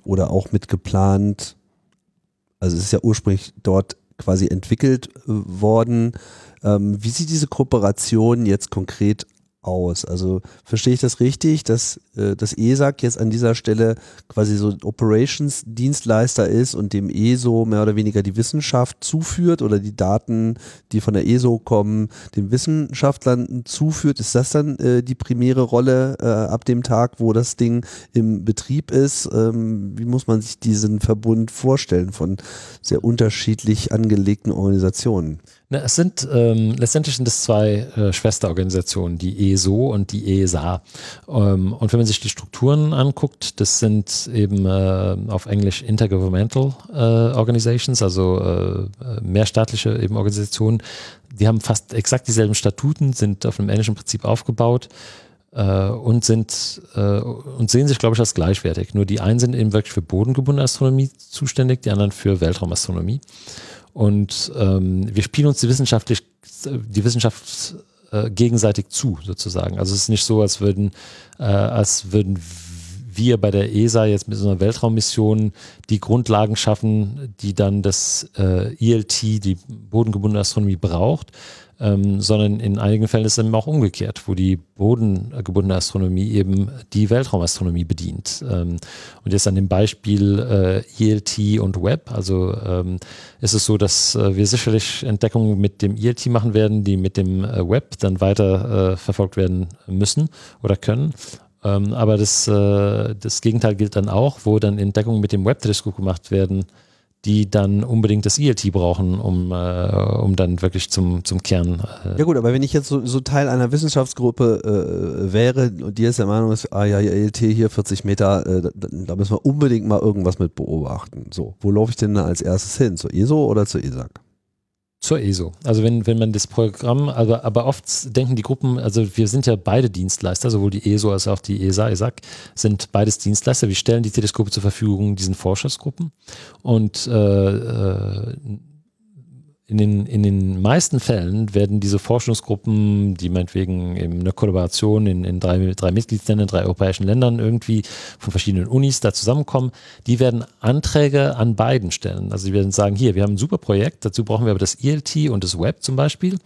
oder auch mit geplant. Also es ist ja ursprünglich dort quasi entwickelt äh, worden. Ähm, wie sieht diese Kooperation jetzt konkret aus? Also verstehe ich das richtig, dass äh, das ESAG jetzt an dieser Stelle quasi so Operations-Dienstleister ist und dem ESO mehr oder weniger die Wissenschaft zuführt oder die Daten, die von der ESO kommen, den Wissenschaftlern zuführt? Ist das dann äh, die primäre Rolle äh, ab dem Tag, wo das Ding im Betrieb ist? Ähm, wie muss man sich diesen Verbund vorstellen von sehr unterschiedlich angelegten Organisationen? Na, es sind ähm, letztendlich sind es zwei äh, Schwesterorganisationen, die ESO und die ESA. Ähm, und wenn man sich die Strukturen anguckt, das sind eben äh, auf Englisch Intergovernmental äh, Organizations, also äh, mehrstaatliche eben Organisationen. Die haben fast exakt dieselben Statuten, sind auf einem ähnlichen Prinzip aufgebaut äh, und sind äh, und sehen sich, glaube ich, als gleichwertig. Nur die einen sind eben wirklich für bodengebundene Astronomie zuständig, die anderen für Weltraumastronomie. Und ähm, wir spielen uns die wissenschaftlich, die Wissenschaft äh, gegenseitig zu, sozusagen. Also es ist nicht so, als würden, äh, als würden wir bei der ESA jetzt mit so einer Weltraummission die Grundlagen schaffen, die dann das äh, ILT, die bodengebundene Astronomie, braucht, ähm, sondern in einigen Fällen ist es eben auch umgekehrt, wo die bodengebundene Astronomie eben die Weltraumastronomie bedient. Ähm, und jetzt an dem Beispiel äh, ILT und Web, also ähm, ist es so, dass äh, wir sicherlich Entdeckungen mit dem ILT machen werden, die mit dem äh, Web dann weiter äh, verfolgt werden müssen oder können. Ähm, aber das, äh, das Gegenteil gilt dann auch, wo dann Entdeckungen mit dem Web-Teleskop gemacht werden, die dann unbedingt das ILT brauchen, um, äh, um dann wirklich zum, zum Kern. Äh, Ja gut, aber wenn ich jetzt so, so Teil einer Wissenschaftsgruppe äh, wäre und die jetzt der Meinung ist, ah ja, ELT hier 40 Meter, äh, da, da müssen wir unbedingt mal irgendwas mit beobachten. So, wo laufe ich denn da als erstes hin? Zur ESO oder zur ESAG? Zur ESO. Also wenn, wenn man das Programm, aber, aber oft denken die Gruppen, also wir sind ja beide Dienstleister, sowohl die ESO als auch die ESA, ESAC, sind beides Dienstleister. Wir stellen die Teleskope zur Verfügung diesen Forschungsgruppen und äh, äh, in den, in den meisten Fällen werden diese Forschungsgruppen, die meinetwegen in einer Kollaboration in, in drei, drei Mitgliedsländern, drei europäischen Ländern irgendwie von verschiedenen Unis da zusammenkommen, die werden Anträge an beiden stellen. Also die werden sagen, hier, wir haben ein super Projekt, dazu brauchen wir aber das ILT und das Web zum Beispiel.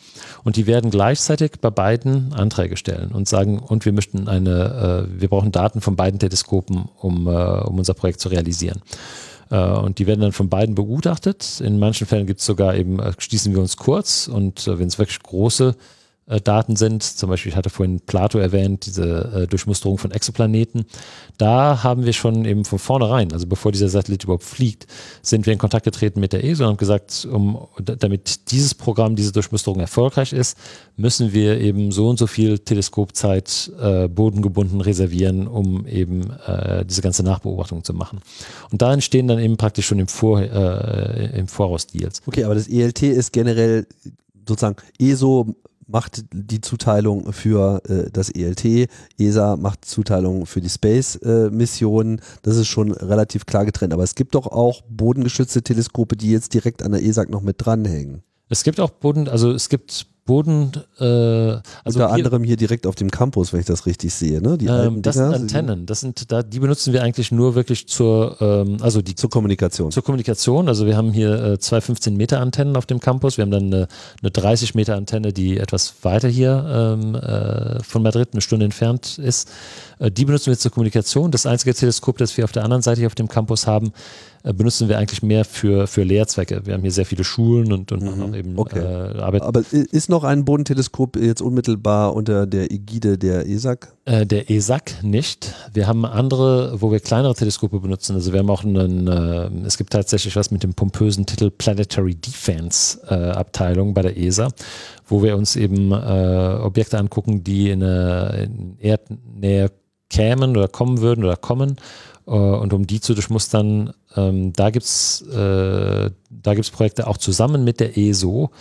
Und die werden gleichzeitig bei beiden Anträge stellen und sagen, und wir möchten eine, äh, wir brauchen Daten von beiden Teleskopen, um, äh, um unser Projekt zu realisieren. Äh, und die werden dann von beiden begutachtet. In manchen Fällen gibt es sogar eben, äh, schließen wir uns kurz und äh, wenn es wirklich große äh, Daten sind. Zum Beispiel, ich hatte vorhin Plato erwähnt, diese äh, Durchmusterung von Exoplaneten. Da haben wir schon eben von vornherein, also bevor dieser Satellit überhaupt fliegt, sind wir in Kontakt getreten mit der ESA und haben gesagt, um, damit dieses Programm, diese Durchmusterung erfolgreich ist, müssen wir eben so und so viel Teleskopzeit äh, bodengebunden reservieren, um eben äh, diese ganze Nachbeobachtung zu machen. Und da entstehen dann eben praktisch schon im, Vor, äh, im Voraus Deals. Okay, aber das ELT ist generell sozusagen ESO macht die Zuteilung für äh, das ELT, ESA macht Zuteilung für die Space-Missionen. Äh, das ist schon relativ klar getrennt. Aber es gibt doch auch bodengeschützte Teleskope, die jetzt direkt an der ESAC noch mit dranhängen. Es gibt auch Boden, also es gibt Boden, äh, also unter anderem hier direkt auf dem Campus, wenn ich das richtig sehe, ne? Die ähm, das Dinger, sind Antennen, das sind da, die benutzen wir eigentlich nur wirklich zur, ähm, also die zur Kommunikation. Zur Kommunikation. Also wir haben hier äh, zwei 15 Meter Antennen auf dem Campus. Wir haben dann eine, eine 30 Meter Antenne, die etwas weiter hier ähm, äh, von Madrid, eine Stunde entfernt ist. Äh, die benutzen wir zur Kommunikation. Das einzige Teleskop, das wir auf der anderen Seite hier auf dem Campus haben, benutzen wir eigentlich mehr für, für Lehrzwecke. Wir haben hier sehr viele Schulen und, und mhm. eben okay. äh, Arbeit. Aber ist noch ein Bodenteleskop jetzt unmittelbar unter der Ägide der ESAC? Äh, der ESAC nicht. Wir haben andere, wo wir kleinere Teleskope benutzen. Also wir haben auch einen, äh, es gibt tatsächlich was mit dem pompösen Titel Planetary Defense äh, Abteilung bei der ESA, wo wir uns eben äh, Objekte angucken, die in, in Erdnähe kämen oder kommen würden oder kommen äh, und um die zu durchmustern, ähm, da gibt es äh, Projekte auch zusammen mit der ESO,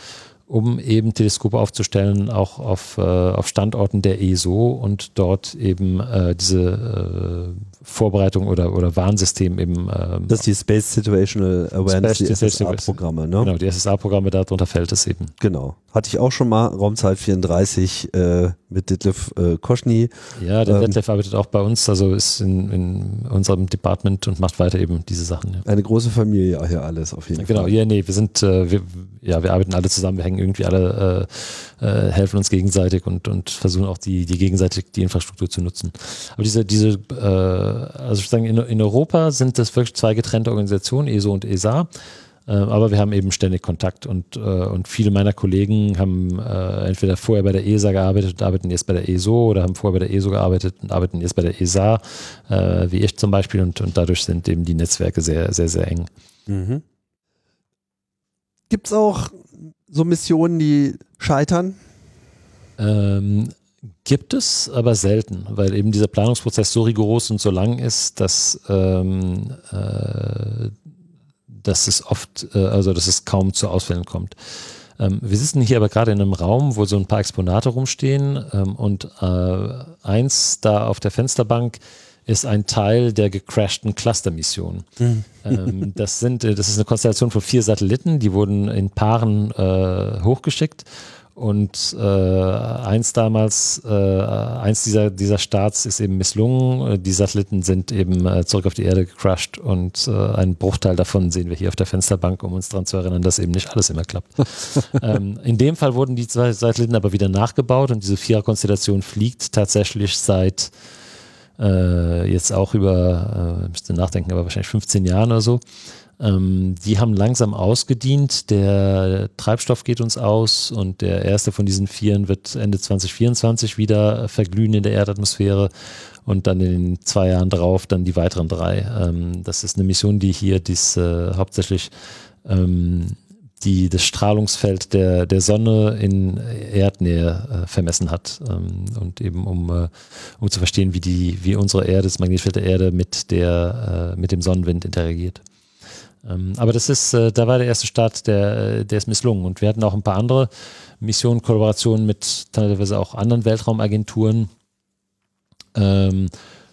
um eben Teleskope aufzustellen, auch auf, äh, auf Standorten der ESO und dort eben äh, diese äh, Vorbereitung oder, oder Warnsystem eben. Ähm, das ist die Space Situational Awareness, Space die SSA-Programme, ne? Genau, die SSA-Programme, darunter fällt es eben. Genau. Hatte ich auch schon mal, Raumzeit 34 äh, mit Detlef äh, Koschny. Ja, der ähm, Detlef arbeitet auch bei uns, also ist in, in unserem Department und macht weiter eben diese Sachen. Ja. Eine große Familie hier alles auf jeden genau, Fall. Genau, ja, nee, wir sind, äh, wir, ja, wir arbeiten alle zusammen, wir hängen irgendwie alle, äh, äh, helfen uns gegenseitig und, und versuchen auch die, die gegenseitig die Infrastruktur zu nutzen. Aber diese, diese, äh, also ich sagen, in, in Europa sind das wirklich zwei getrennte Organisationen, ESO und ESA. Äh, aber wir haben eben ständig Kontakt und, äh, und viele meiner Kollegen haben äh, entweder vorher bei der ESA gearbeitet und arbeiten jetzt bei der ESO oder haben vorher bei der ESO gearbeitet und arbeiten jetzt bei der ESA, wie ich zum Beispiel, und, und dadurch sind eben die Netzwerke sehr, sehr, sehr eng. Mhm. Gibt es auch so Missionen, die scheitern? Ähm, gibt es, aber selten, weil eben dieser Planungsprozess so rigoros und so lang ist, dass, ähm, äh, dass es oft, äh, also dass es kaum zu Ausfällen kommt. Ähm, wir sitzen hier aber gerade in einem Raum, wo so ein paar Exponate rumstehen ähm, und äh, eins da auf der Fensterbank ist ein Teil der gecrashten Cluster-Mission. Mhm. Ähm, das, sind, äh, das ist eine Konstellation von vier Satelliten, die wurden in Paaren äh, hochgeschickt. Und äh, eins damals, äh, eins dieser, dieser Starts ist eben misslungen. Die Satelliten sind eben äh, zurück auf die Erde gecrashed und äh, einen Bruchteil davon sehen wir hier auf der Fensterbank, um uns daran zu erinnern, dass eben nicht alles immer klappt. ähm, in dem Fall wurden die zwei Satelliten aber wieder nachgebaut und diese Viererkonstellation fliegt tatsächlich seit äh, jetzt auch über, äh, müsste nachdenken, aber wahrscheinlich 15 Jahren oder so. Ähm, die haben langsam ausgedient. Der Treibstoff geht uns aus und der erste von diesen Vieren wird Ende 2024 wieder verglühen in der Erdatmosphäre und dann in zwei Jahren drauf dann die weiteren drei. Ähm, das ist eine Mission, die hier dies äh, hauptsächlich ähm, die das Strahlungsfeld der, der Sonne in Erdnähe äh, vermessen hat ähm, und eben um, äh, um zu verstehen, wie die, wie unsere Erde, das Magnetfeld der Erde mit der, äh, mit dem Sonnenwind interagiert. Ähm, aber das ist, äh, da war der erste Start, der, der ist misslungen und wir hatten auch ein paar andere Missionen, Kollaborationen mit teilweise auch anderen Weltraumagenturen. Ähm,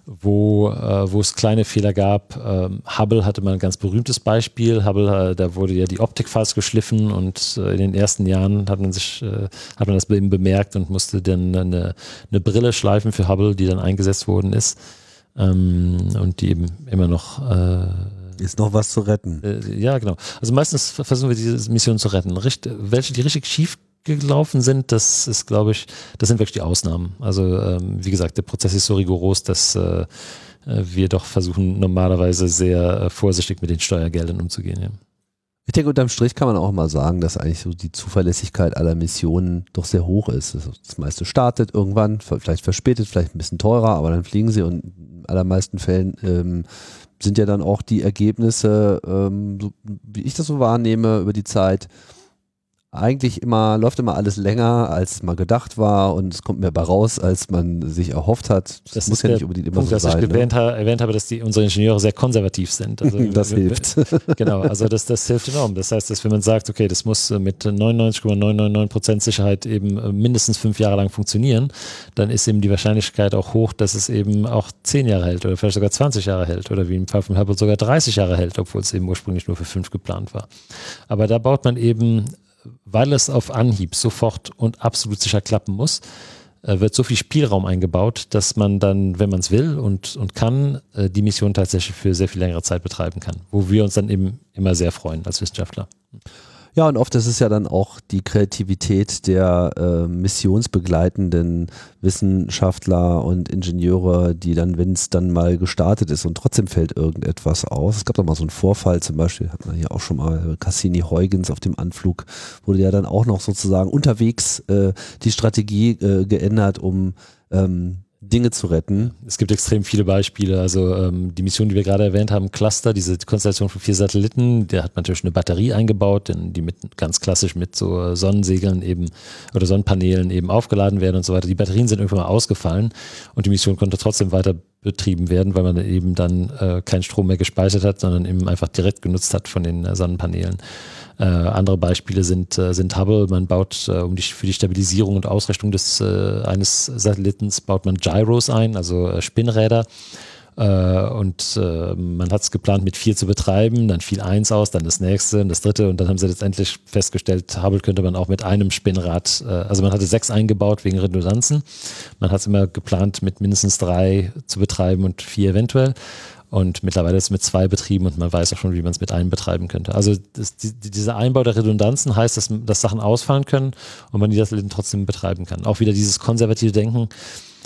wo, äh, wo es kleine Fehler gab. Ähm, Hubble hatte mal ein ganz berühmtes Beispiel. Hubble, äh, da wurde ja die Optik fast geschliffen und äh, in den ersten Jahren hat man sich, äh, hat man das eben bemerkt und musste dann eine, eine Brille schleifen für Hubble, die dann eingesetzt worden ist ähm, und die eben immer noch äh, ist noch was zu retten. Äh, ja, genau. Also meistens versuchen wir diese Mission zu retten. Richt, welche, die richtig schief gelaufen sind, das ist, glaube ich, das sind wirklich die Ausnahmen. Also ähm, wie gesagt, der Prozess ist so rigoros, dass äh, wir doch versuchen normalerweise sehr äh, vorsichtig mit den Steuergeldern umzugehen. Ja. Ich denke, unterm Strich kann man auch mal sagen, dass eigentlich so die Zuverlässigkeit aller Missionen doch sehr hoch ist. Das meiste startet irgendwann, vielleicht verspätet, vielleicht ein bisschen teurer, aber dann fliegen sie und in allermeisten Fällen ähm, sind ja dann auch die Ergebnisse, ähm, so, wie ich das so wahrnehme, über die Zeit eigentlich immer, läuft immer alles länger, als mal gedacht war und es kommt mehr bei raus, als man sich erhofft hat. Das, das muss ja nicht unbedingt immer Punkt, so dass sein. Ich erwähnt, ne? erwähnt habe, dass die, unsere Ingenieure sehr konservativ sind. Also, das hilft. Genau, also das, das hilft enorm. Das heißt, dass wenn man sagt, okay, das muss mit 99,999% Sicherheit eben mindestens fünf Jahre lang funktionieren, dann ist eben die Wahrscheinlichkeit auch hoch, dass es eben auch zehn Jahre hält oder vielleicht sogar 20 Jahre hält oder wie im Fall von Hubble sogar 30 Jahre hält, obwohl es eben ursprünglich nur für fünf geplant war. Aber da baut man eben weil es auf Anhieb sofort und absolut sicher klappen muss, äh, wird so viel Spielraum eingebaut, dass man dann, wenn man es will und, und kann, äh, die Mission tatsächlich für sehr viel längere Zeit betreiben kann, wo wir uns dann eben immer sehr freuen als Wissenschaftler. Ja, und oft ist es ja dann auch die Kreativität der äh, missionsbegleitenden Wissenschaftler und Ingenieure, die dann, wenn es dann mal gestartet ist und trotzdem fällt irgendetwas aus. Es gab doch mal so einen Vorfall, zum Beispiel hat man hier auch schon mal Cassini-Huygens auf dem Anflug, wurde ja dann auch noch sozusagen unterwegs äh, die Strategie äh, geändert, um ähm, Dinge zu retten. Es gibt extrem viele Beispiele. Also ähm, die Mission, die wir gerade erwähnt haben, Cluster, diese Konstellation von vier Satelliten, der hat natürlich eine Batterie eingebaut, die mit ganz klassisch mit so Sonnensegeln eben oder Sonnenpanelen eben aufgeladen werden und so weiter. Die Batterien sind irgendwann mal ausgefallen und die Mission konnte trotzdem weiter betrieben werden, weil man eben dann äh, keinen Strom mehr gespeichert hat, sondern eben einfach direkt genutzt hat von den äh, Sonnenpanelen. Äh, andere Beispiele sind, äh, sind Hubble. Man baut äh, um die, für die Stabilisierung und Ausrichtung des, äh, eines Satellitens baut man Gyros ein, also äh, Spinnräder. Und man hat es geplant, mit vier zu betreiben. Dann fiel eins aus, dann das nächste und das dritte. Und dann haben sie letztendlich festgestellt, Hubble könnte man auch mit einem Spinnrad, also man hatte sechs eingebaut wegen Redundanzen. Man hat es immer geplant, mit mindestens drei zu betreiben und vier eventuell. Und mittlerweile ist es mit zwei betrieben und man weiß auch schon, wie man es mit einem betreiben könnte. Also das, die, dieser Einbau der Redundanzen heißt, dass, dass Sachen ausfallen können und man die das trotzdem betreiben kann. Auch wieder dieses konservative Denken.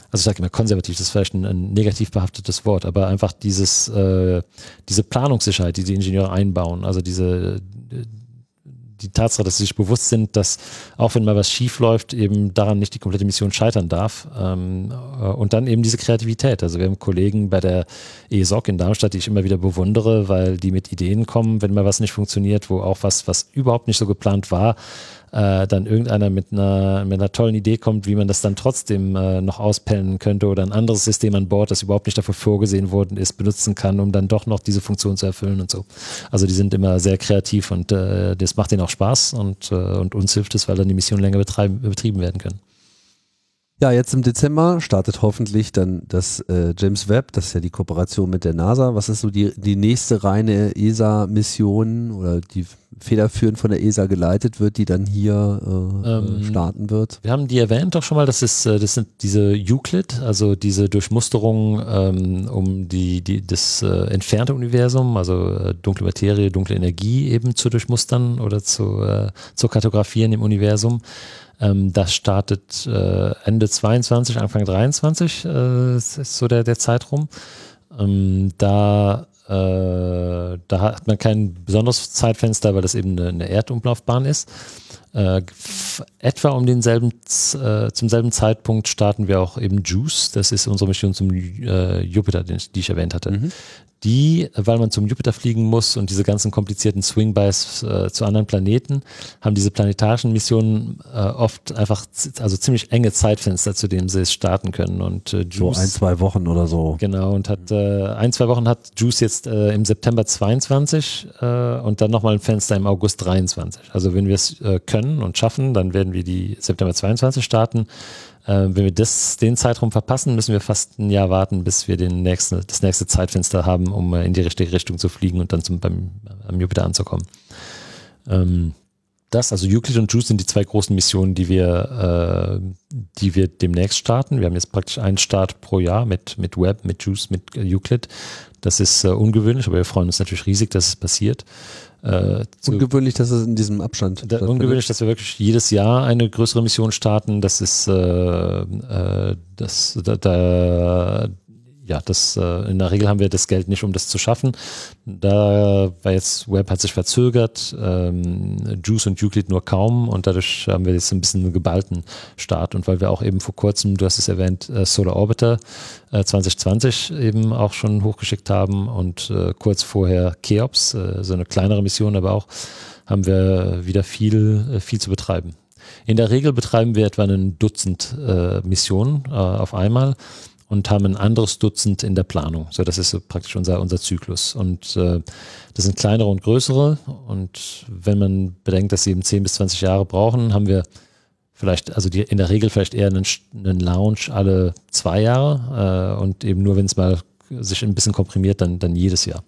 Also ich sage immer konservativ, das ist vielleicht ein, ein negativ behaftetes Wort, aber einfach dieses, äh, diese Planungssicherheit, die die Ingenieure einbauen, also diese die Tatsache, dass sie sich bewusst sind, dass auch wenn mal was schief läuft, eben daran nicht die komplette Mission scheitern darf. Ähm, äh, und dann eben diese Kreativität. Also wir haben Kollegen bei der ESOC in Darmstadt, die ich immer wieder bewundere, weil die mit Ideen kommen, wenn mal was nicht funktioniert, wo auch was, was überhaupt nicht so geplant war, äh, dann irgendeiner mit einer, mit einer tollen Idee kommt, wie man das dann trotzdem äh, noch auspellen könnte oder ein anderes System an Bord, das überhaupt nicht dafür vorgesehen worden ist, benutzen kann, um dann doch noch diese Funktion zu erfüllen und so. Also die sind immer sehr kreativ und äh, das macht ihnen auch Spaß und, äh, und uns hilft es, weil dann die Missionen länger betrieben werden können. Ja, jetzt im Dezember startet hoffentlich dann das äh, James Webb, das ist ja die Kooperation mit der NASA. Was ist so die, die nächste reine ESA-Mission oder die federführend von der ESA geleitet wird, die dann hier äh, ähm, starten wird? Wir haben die erwähnt doch schon mal, das ist, äh, das sind diese Euclid, also diese Durchmusterung ähm, um die, die, das äh, entfernte Universum, also äh, dunkle Materie, dunkle Energie eben zu durchmustern oder zu, äh, zu kartografieren im Universum. Ähm, das startet äh, Ende 22, Anfang 23, äh, ist so der, der Zeitraum. Ähm, da, äh, da hat man kein besonderes Zeitfenster, weil das eben eine, eine Erdumlaufbahn ist. Äh, etwa um denselben, äh, zum selben Zeitpunkt starten wir auch eben JUICE, das ist unsere Mission zum äh, Jupiter, den, die ich erwähnt hatte. Mhm die, weil man zum Jupiter fliegen muss und diese ganzen komplizierten Swingbys äh, zu anderen Planeten, haben diese planetarischen Missionen äh, oft einfach, also ziemlich enge Zeitfenster, zu denen sie es starten können. Und äh, Juice, so ein, zwei Wochen oder so. Genau, und hat äh, ein, zwei Wochen hat Juice jetzt äh, im September 22 äh, und dann nochmal ein Fenster im August 23. Also wenn wir es können und schaffen, dann werden wir die September 22 starten Äh, wenn wir das, den Zeitraum verpassen, müssen wir fast ein Jahr warten, bis wir den nächsten, das nächste Zeitfenster haben, um äh, in die richtige Richtung zu fliegen und dann zum, beim, am Jupiter anzukommen. Ähm, das, also Euclid und Juice sind die zwei großen Missionen, die wir, äh, die wir demnächst starten. Wir haben jetzt praktisch einen Start pro Jahr mit, mit Web, mit Juice, mit Euclid. Das ist äh, ungewöhnlich, aber wir freuen uns natürlich riesig, dass es passiert. Äh, ungewöhnlich, dass es in diesem Abstand. Da, ungewöhnlich, dass wir wirklich jedes Jahr eine größere Mission starten. Das ist, äh, äh, das, da, da, ja, das, äh, in der Regel haben wir das Geld nicht, um das zu schaffen. Da war jetzt Web hat sich verzögert, ähm, Juice und Euclid nur kaum und dadurch haben wir jetzt ein bisschen einen geballten Start. Und weil wir auch eben vor kurzem, du hast es erwähnt, äh, Solar Orbiter äh, 2020 eben auch schon hochgeschickt haben und äh, kurz vorher Cheops, äh, so eine kleinere Mission, aber auch haben wir wieder viel, äh, viel zu betreiben. In der Regel betreiben wir etwa ein Dutzend Missionen auf einmal und haben ein anderes Dutzend in der Planung. So, das ist so praktisch unser, unser Zyklus. Und äh, das sind kleinere und größere. Und wenn man bedenkt, dass sie eben 10 bis 20 Jahre brauchen, haben wir vielleicht, also die, in der Regel vielleicht eher einen, einen Launch alle zwei Jahre äh, und eben nur, wenn es mal sich ein bisschen komprimiert, dann, dann jedes Jahr.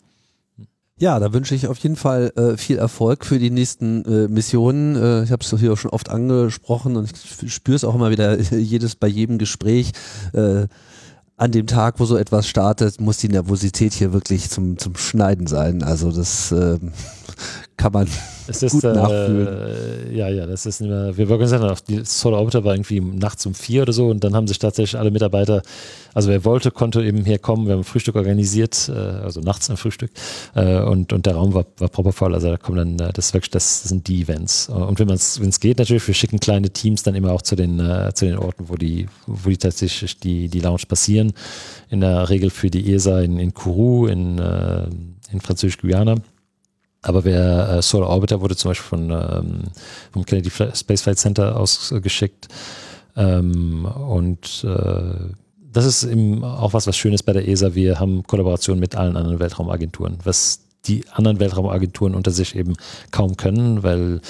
Ja, da wünsche ich auf jeden Fall äh, viel Erfolg für die nächsten äh, Missionen. Äh, ich habe es hier auch schon oft angesprochen und ich spüre es auch immer wieder jedes bei jedem Gespräch. Äh, an dem Tag, wo so etwas startet, muss die Nervosität hier wirklich zum, zum Schneiden sein. Also das ähm, kann man es ist, gut nachfühlen. Äh, ja, ja, das ist nicht mehr, wir organisieren auch, die Solar Orbiter war irgendwie nachts um vier oder so und dann haben sich tatsächlich alle Mitarbeiter, also wer wollte, konnte eben hier kommen, wir haben ein Frühstück organisiert, äh, also nachts ein Frühstück äh, und, und der Raum war, war proper voll, also da kommen dann, äh, das wirklich, das sind die Events. Und wenn es, wenn es geht natürlich, wir schicken kleine Teams dann immer auch zu den, zu den Orten, wo die, wo die tatsächlich die, die Lounge passieren, in der Regel für die ESA in, in Kourou, in, in Französisch-Guyana aber wer äh, Solar Orbiter wurde zum Beispiel von, ähm, vom Kennedy Space Flight Center ausgeschickt. Ähm, und äh, das ist eben auch was, was Schönes bei der ESA. Wir haben Kollaboration mit allen anderen Weltraumagenturen, was die anderen Weltraumagenturen unter sich eben kaum können, weil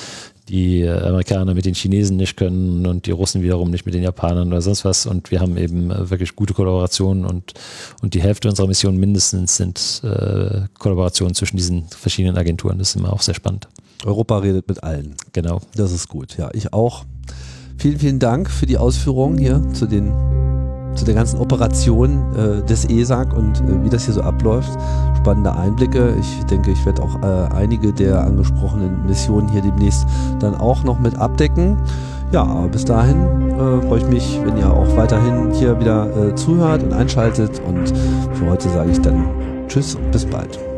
die Amerikaner mit den Chinesen nicht können und die Russen wiederum nicht mit den Japanern oder sonst was. Und wir haben eben äh, wirklich gute Kollaborationen und, und die Hälfte unserer Missionen mindestens sind äh, Kollaborationen zwischen diesen verschiedenen Agenturen. Das ist immer auch sehr spannend. Europa redet mit allen. Genau. Das ist gut. Ja, ich auch. Vielen, vielen Dank für die Ausführungen hier zu den zu der ganzen Operation äh, des ESAG und äh, wie das hier so abläuft. Spannende Einblicke. Ich denke, ich werde auch äh, einige der angesprochenen Missionen hier demnächst dann auch noch mit abdecken. Ja, aber bis dahin äh, freue ich mich, wenn ihr auch weiterhin hier wieder äh, zuhört und einschaltet. Und für heute sage ich dann Tschüss und bis bald.